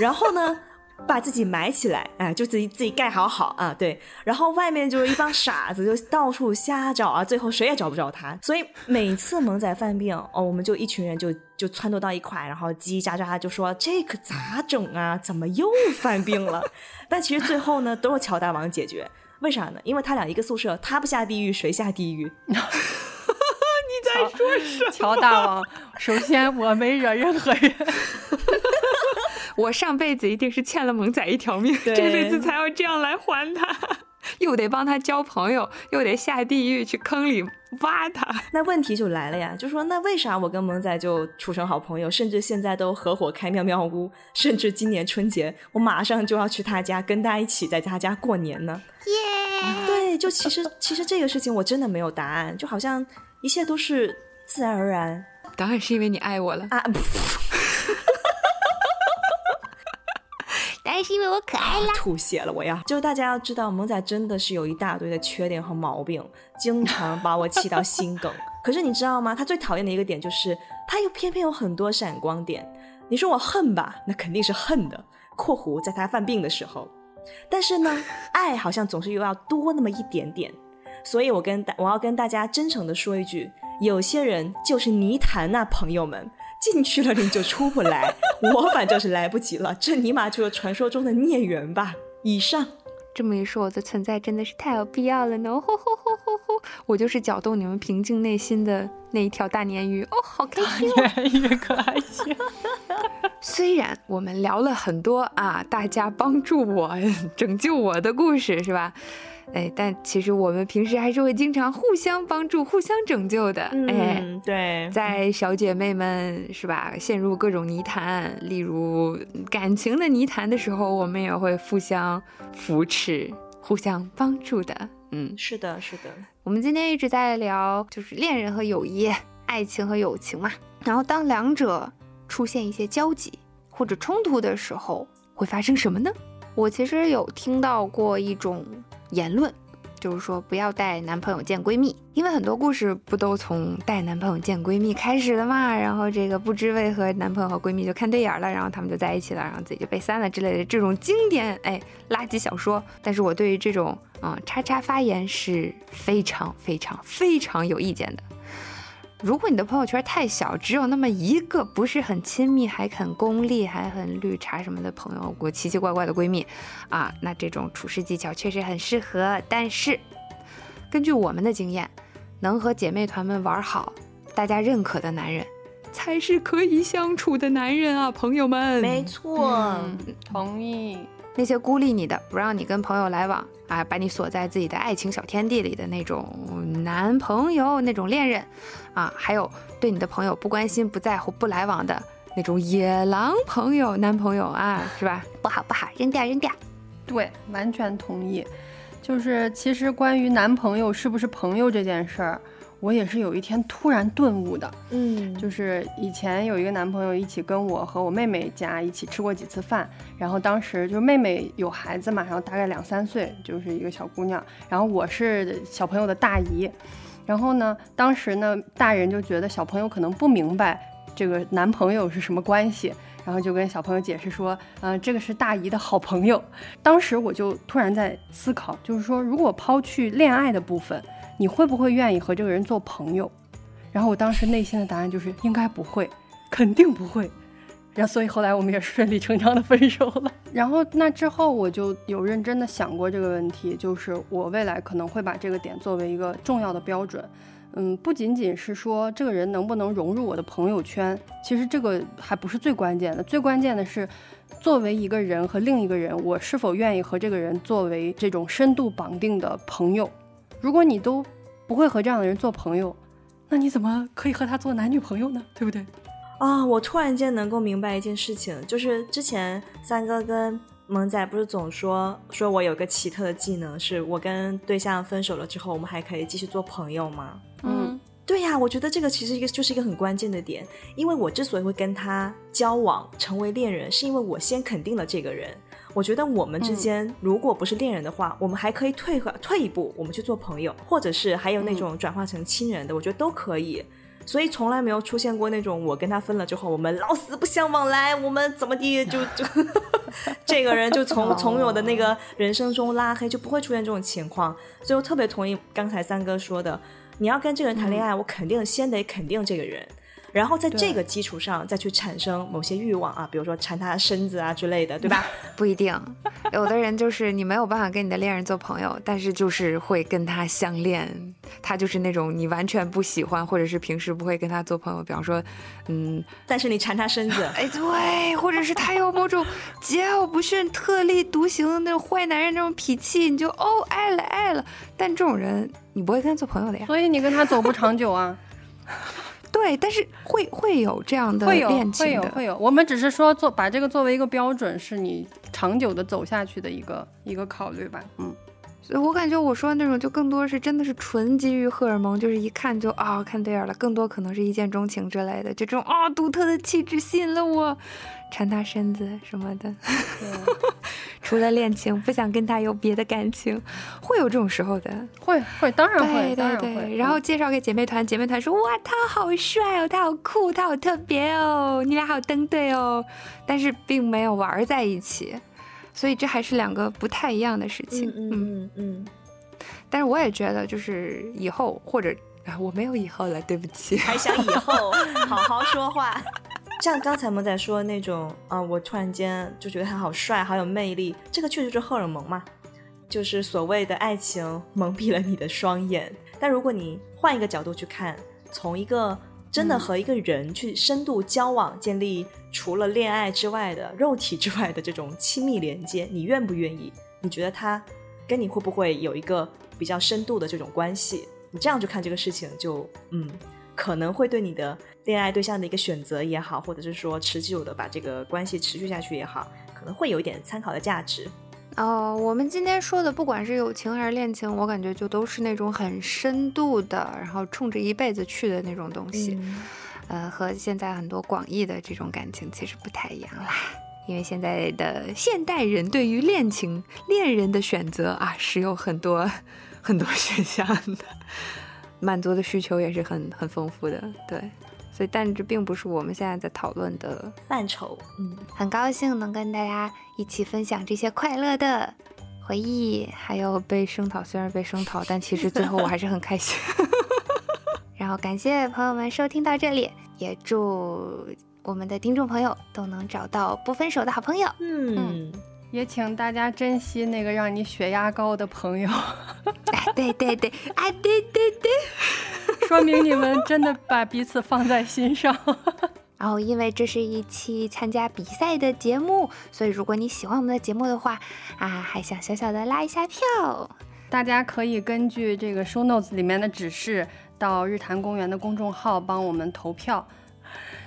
然后呢？把自己埋起来，哎，就自己自己盖好好啊，对，然后外面就是一帮傻子，就到处瞎找啊，最后谁也找不着他。所以每次萌仔犯病哦，我们就一群人就就撺掇到一块，然后叽叽喳喳就说这可咋整啊？怎么又犯病了？但其实最后呢，都是乔大王解决。为啥呢？因为他俩一个宿舍，他不下地狱谁下地狱？你在说什么？乔大王，首先我没惹任何人。我上辈子一定是欠了萌仔一条命，这辈子才要这样来还他，又得帮他交朋友，又得下地狱去坑里挖他。那问题就来了呀，就说那为啥我跟萌仔就处成好朋友，甚至现在都合伙开妙妙屋，甚至今年春节我马上就要去他家跟他一起在他家过年呢？耶！对，就其实其实这个事情我真的没有答案，就好像一切都是自然而然。当然是因为你爱我了啊！是因为我可爱啦！吐血了，我要！就大家要知道，萌仔真的是有一大堆的缺点和毛病，经常把我气到心梗。可是你知道吗？他最讨厌的一个点就是，他又偏偏有很多闪光点。你说我恨吧，那肯定是恨的（括弧在他犯病的时候）。但是呢，爱好像总是又要多那么一点点。所以我跟大我要跟大家真诚的说一句：有些人就是泥潭呐，朋友们。进去了你就出不来，我反正是来不及了，这尼玛就是传说中的孽缘吧。以上这么一说，我的存在真的是太有必要了呢。吼吼吼吼吼，我就是搅动你们平静内心的那一条大鲶鱼哦，好开心，越开心。虽然我们聊了很多啊，大家帮助我、拯救我的故事，是吧？哎，但其实我们平时还是会经常互相帮助、互相拯救的。哎，对，在小姐妹们是吧，陷入各种泥潭，例如感情的泥潭的时候，我们也会互相扶持、互相帮助的。嗯，是的，是的。我们今天一直在聊，就是恋人和友谊、爱情和友情嘛。然后当两者出现一些交集或者冲突的时候，会发生什么呢？我其实有听到过一种。言论就是说不要带男朋友见闺蜜，因为很多故事不都从带男朋友见闺蜜开始的嘛。然后这个不知为何男朋友和闺蜜就看对眼了，然后他们就在一起了，然后自己就被删了之类的这种经典哎垃圾小说。但是我对于这种嗯叉叉发言是非常非常非常有意见的。如果你的朋友圈太小，只有那么一个不是很亲密，还很功利，还很绿茶什么的朋友，我奇奇怪怪的闺蜜，啊，那这种处事技巧确实很适合。但是，根据我们的经验，能和姐妹团们玩好，大家认可的男人，才是可以相处的男人啊，朋友们。没错，同意。那些孤立你的，不让你跟朋友来往。啊，把你锁在自己的爱情小天地里的那种男朋友、那种恋人，啊，还有对你的朋友不关心、不在乎、不来往的那种野狼朋友、男朋友啊，是吧？不好不好，扔掉扔掉。对，完全同意。就是其实关于男朋友是不是朋友这件事儿，我也是有一天突然顿悟的。嗯，就是以前有一个男朋友一起跟我和我妹妹家一起吃过几次饭，然后当时就是妹妹有孩子嘛，然后大概两三岁，就是一个小姑娘，然后我是小朋友的大姨，然后呢，当时呢，大人就觉得小朋友可能不明白这个男朋友是什么关系。然后就跟小朋友解释说，嗯，这个是大姨的好朋友。当时我就突然在思考，就是说，如果抛去恋爱的部分，你会不会愿意和这个人做朋友？然后我当时内心的答案就是应该不会，肯定不会。然后所以后来我们也顺理成章的分手了。然后那之后我就有认真的想过这个问题，就是我未来可能会把这个点作为一个重要的标准。嗯，不仅仅是说这个人能不能融入我的朋友圈，其实这个还不是最关键的。最关键的是，作为一个人和另一个人，我是否愿意和这个人作为这种深度绑定的朋友。如果你都不会和这样的人做朋友，那你怎么可以和他做男女朋友呢？对不对？啊，我突然间能够明白一件事情，就是之前三哥跟。萌仔不是总说说我有个奇特的技能，是我跟对象分手了之后，我们还可以继续做朋友吗？嗯，对呀，我觉得这个其实一个就是一个很关键的点，因为我之所以会跟他交往成为恋人，是因为我先肯定了这个人。我觉得我们之间如果不是恋人的话，我们还可以退退一步，我们去做朋友，或者是还有那种转化成亲人的，我觉得都可以。所以从来没有出现过那种我跟他分了之后，我们老死不相往来，我们怎么地就 就 这个人就从从我的那个人生中拉黑，就不会出现这种情况。所以我特别同意刚才三哥说的，你要跟这个人谈恋爱，我肯定先得肯定这个人。然后在这个基础上再去产生某些欲望啊，比如说缠他的身子啊之类的，对吧？不一定，有的人就是你没有办法跟你的恋人做朋友，但是就是会跟他相恋。他就是那种你完全不喜欢，或者是平时不会跟他做朋友。比方说，嗯，但是你缠他身子，哎，对，或者是他有某种桀骜不驯、特立独行的那种坏男人那种脾气，你就哦爱了爱了。但这种人你不会跟他做朋友的呀，所以你跟他走不长久啊。对，但是会会有这样的恋情的，会有会有。我们只是说做把这个作为一个标准，是你长久的走下去的一个一个考虑吧。嗯，所以我感觉我说的那种就更多是真的是纯基于荷尔蒙，就是一看就啊看对眼了，更多可能是一见钟情之类的，就这种啊独特的气质吸引了我。缠他身子什么的，除了恋情，不想跟他有别的感情，会有这种时候的，会会，当然会，对对对。然后介绍给姐妹团，姐妹团说哇，他好帅哦，他好酷，他好特别哦，你俩好登对哦，但是并没有玩在一起，所以这还是两个不太一样的事情。嗯嗯嗯。但是我也觉得，就是以后或者啊，我没有以后了，对不起，还想以后 好好说话。像刚才萌仔说的那种，啊，我突然间就觉得他好帅，好有魅力，这个确实是荷尔蒙嘛，就是所谓的爱情蒙蔽了你的双眼。但如果你换一个角度去看，从一个真的和一个人去深度交往，建立除了恋爱之外的肉体之外的这种亲密连接，你愿不愿意？你觉得他跟你会不会有一个比较深度的这种关系？你这样去看这个事情，就嗯。可能会对你的恋爱对象的一个选择也好，或者是说持久的把这个关系持续下去也好，可能会有一点参考的价值。哦，我们今天说的，不管是友情还是恋情，我感觉就都是那种很深度的，然后冲着一辈子去的那种东西。呃，和现在很多广义的这种感情其实不太一样啦。因为现在的现代人对于恋情、恋人的选择啊，是有很多很多选项的。满足的需求也是很很丰富的，对，所以但这并不是我们现在在讨论的范畴。嗯，很高兴能跟大家一起分享这些快乐的回忆，还有被声讨，虽然被声讨，但其实最后我还是很开心。然后感谢朋友们收听到这里，也祝我们的听众朋友都能找到不分手的好朋友。嗯。也请大家珍惜那个让你血压高的朋友。哎，对对对，哎，对对对，说明你们真的把彼此放在心上。然后，因为这是一期参加比赛的节目，所以如果你喜欢我们的节目的话，啊，还想小小的拉一下票，大家可以根据这个 show notes 里面的指示，到日坛公园的公众号帮我们投票。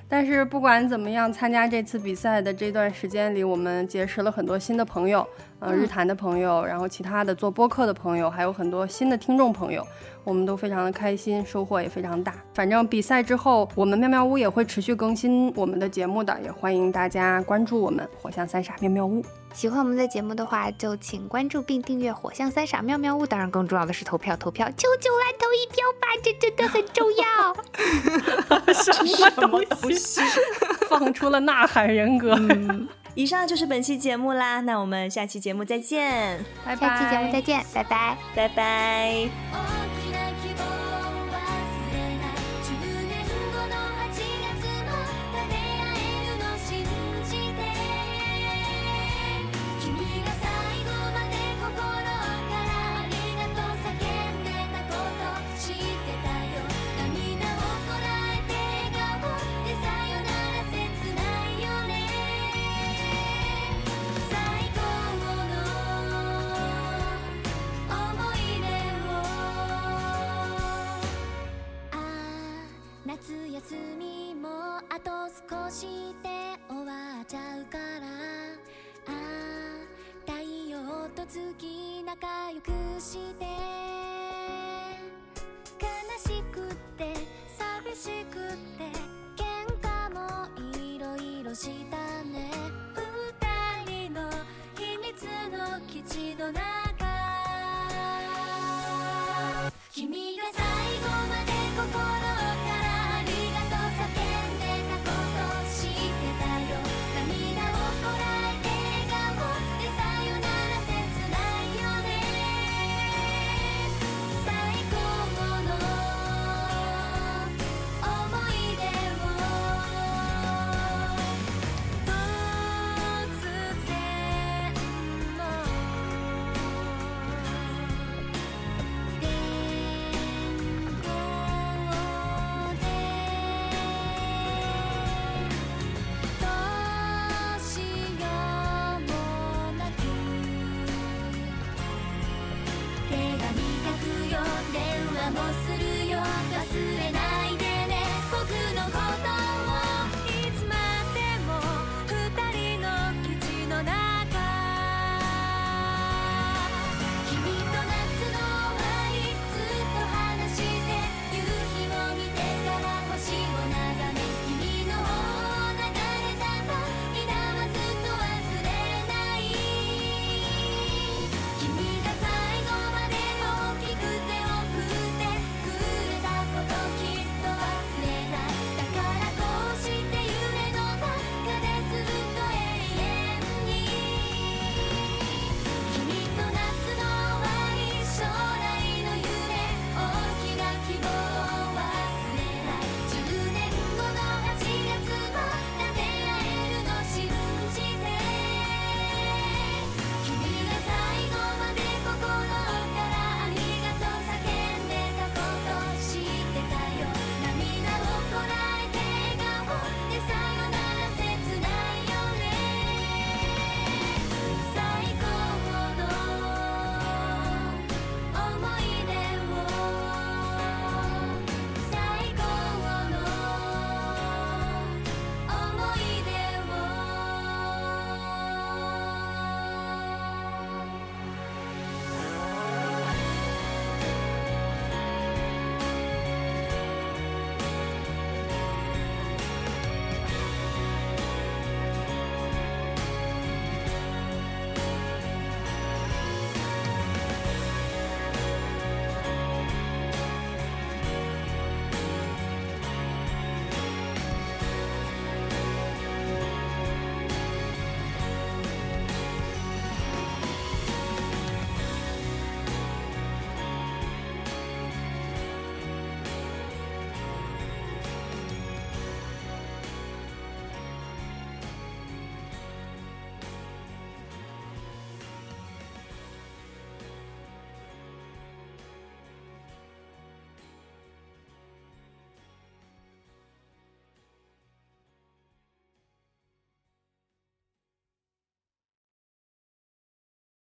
但是不管怎么样，参加这次比赛的这段时间里，我们结识了很多新的朋友，呃，日坛的朋友，然后其他的做播客的朋友，还有很多新的听众朋友，我们都非常的开心，收获也非常大。反正比赛之后，我们妙妙屋也会持续更新我们的节目的，也欢迎大家关注我们火象三傻妙妙屋。喜欢我们的节目的话，就请关注并订阅火象三傻妙妙屋。当然，更重要的是投票，投票，求求来投一票吧，这真的很重要。什么东西？放出了呐喊人格。以上就是本期节目啦，那我们下期节目再见，拜拜。下期节目再见，拜拜。拜拜。あと少しで終わっちゃうから。ああ太陽と月仲良くして。悲しくって寂しくって。喧嘩もいろいろしたね。二人の秘密の基地の中。君が最後まで心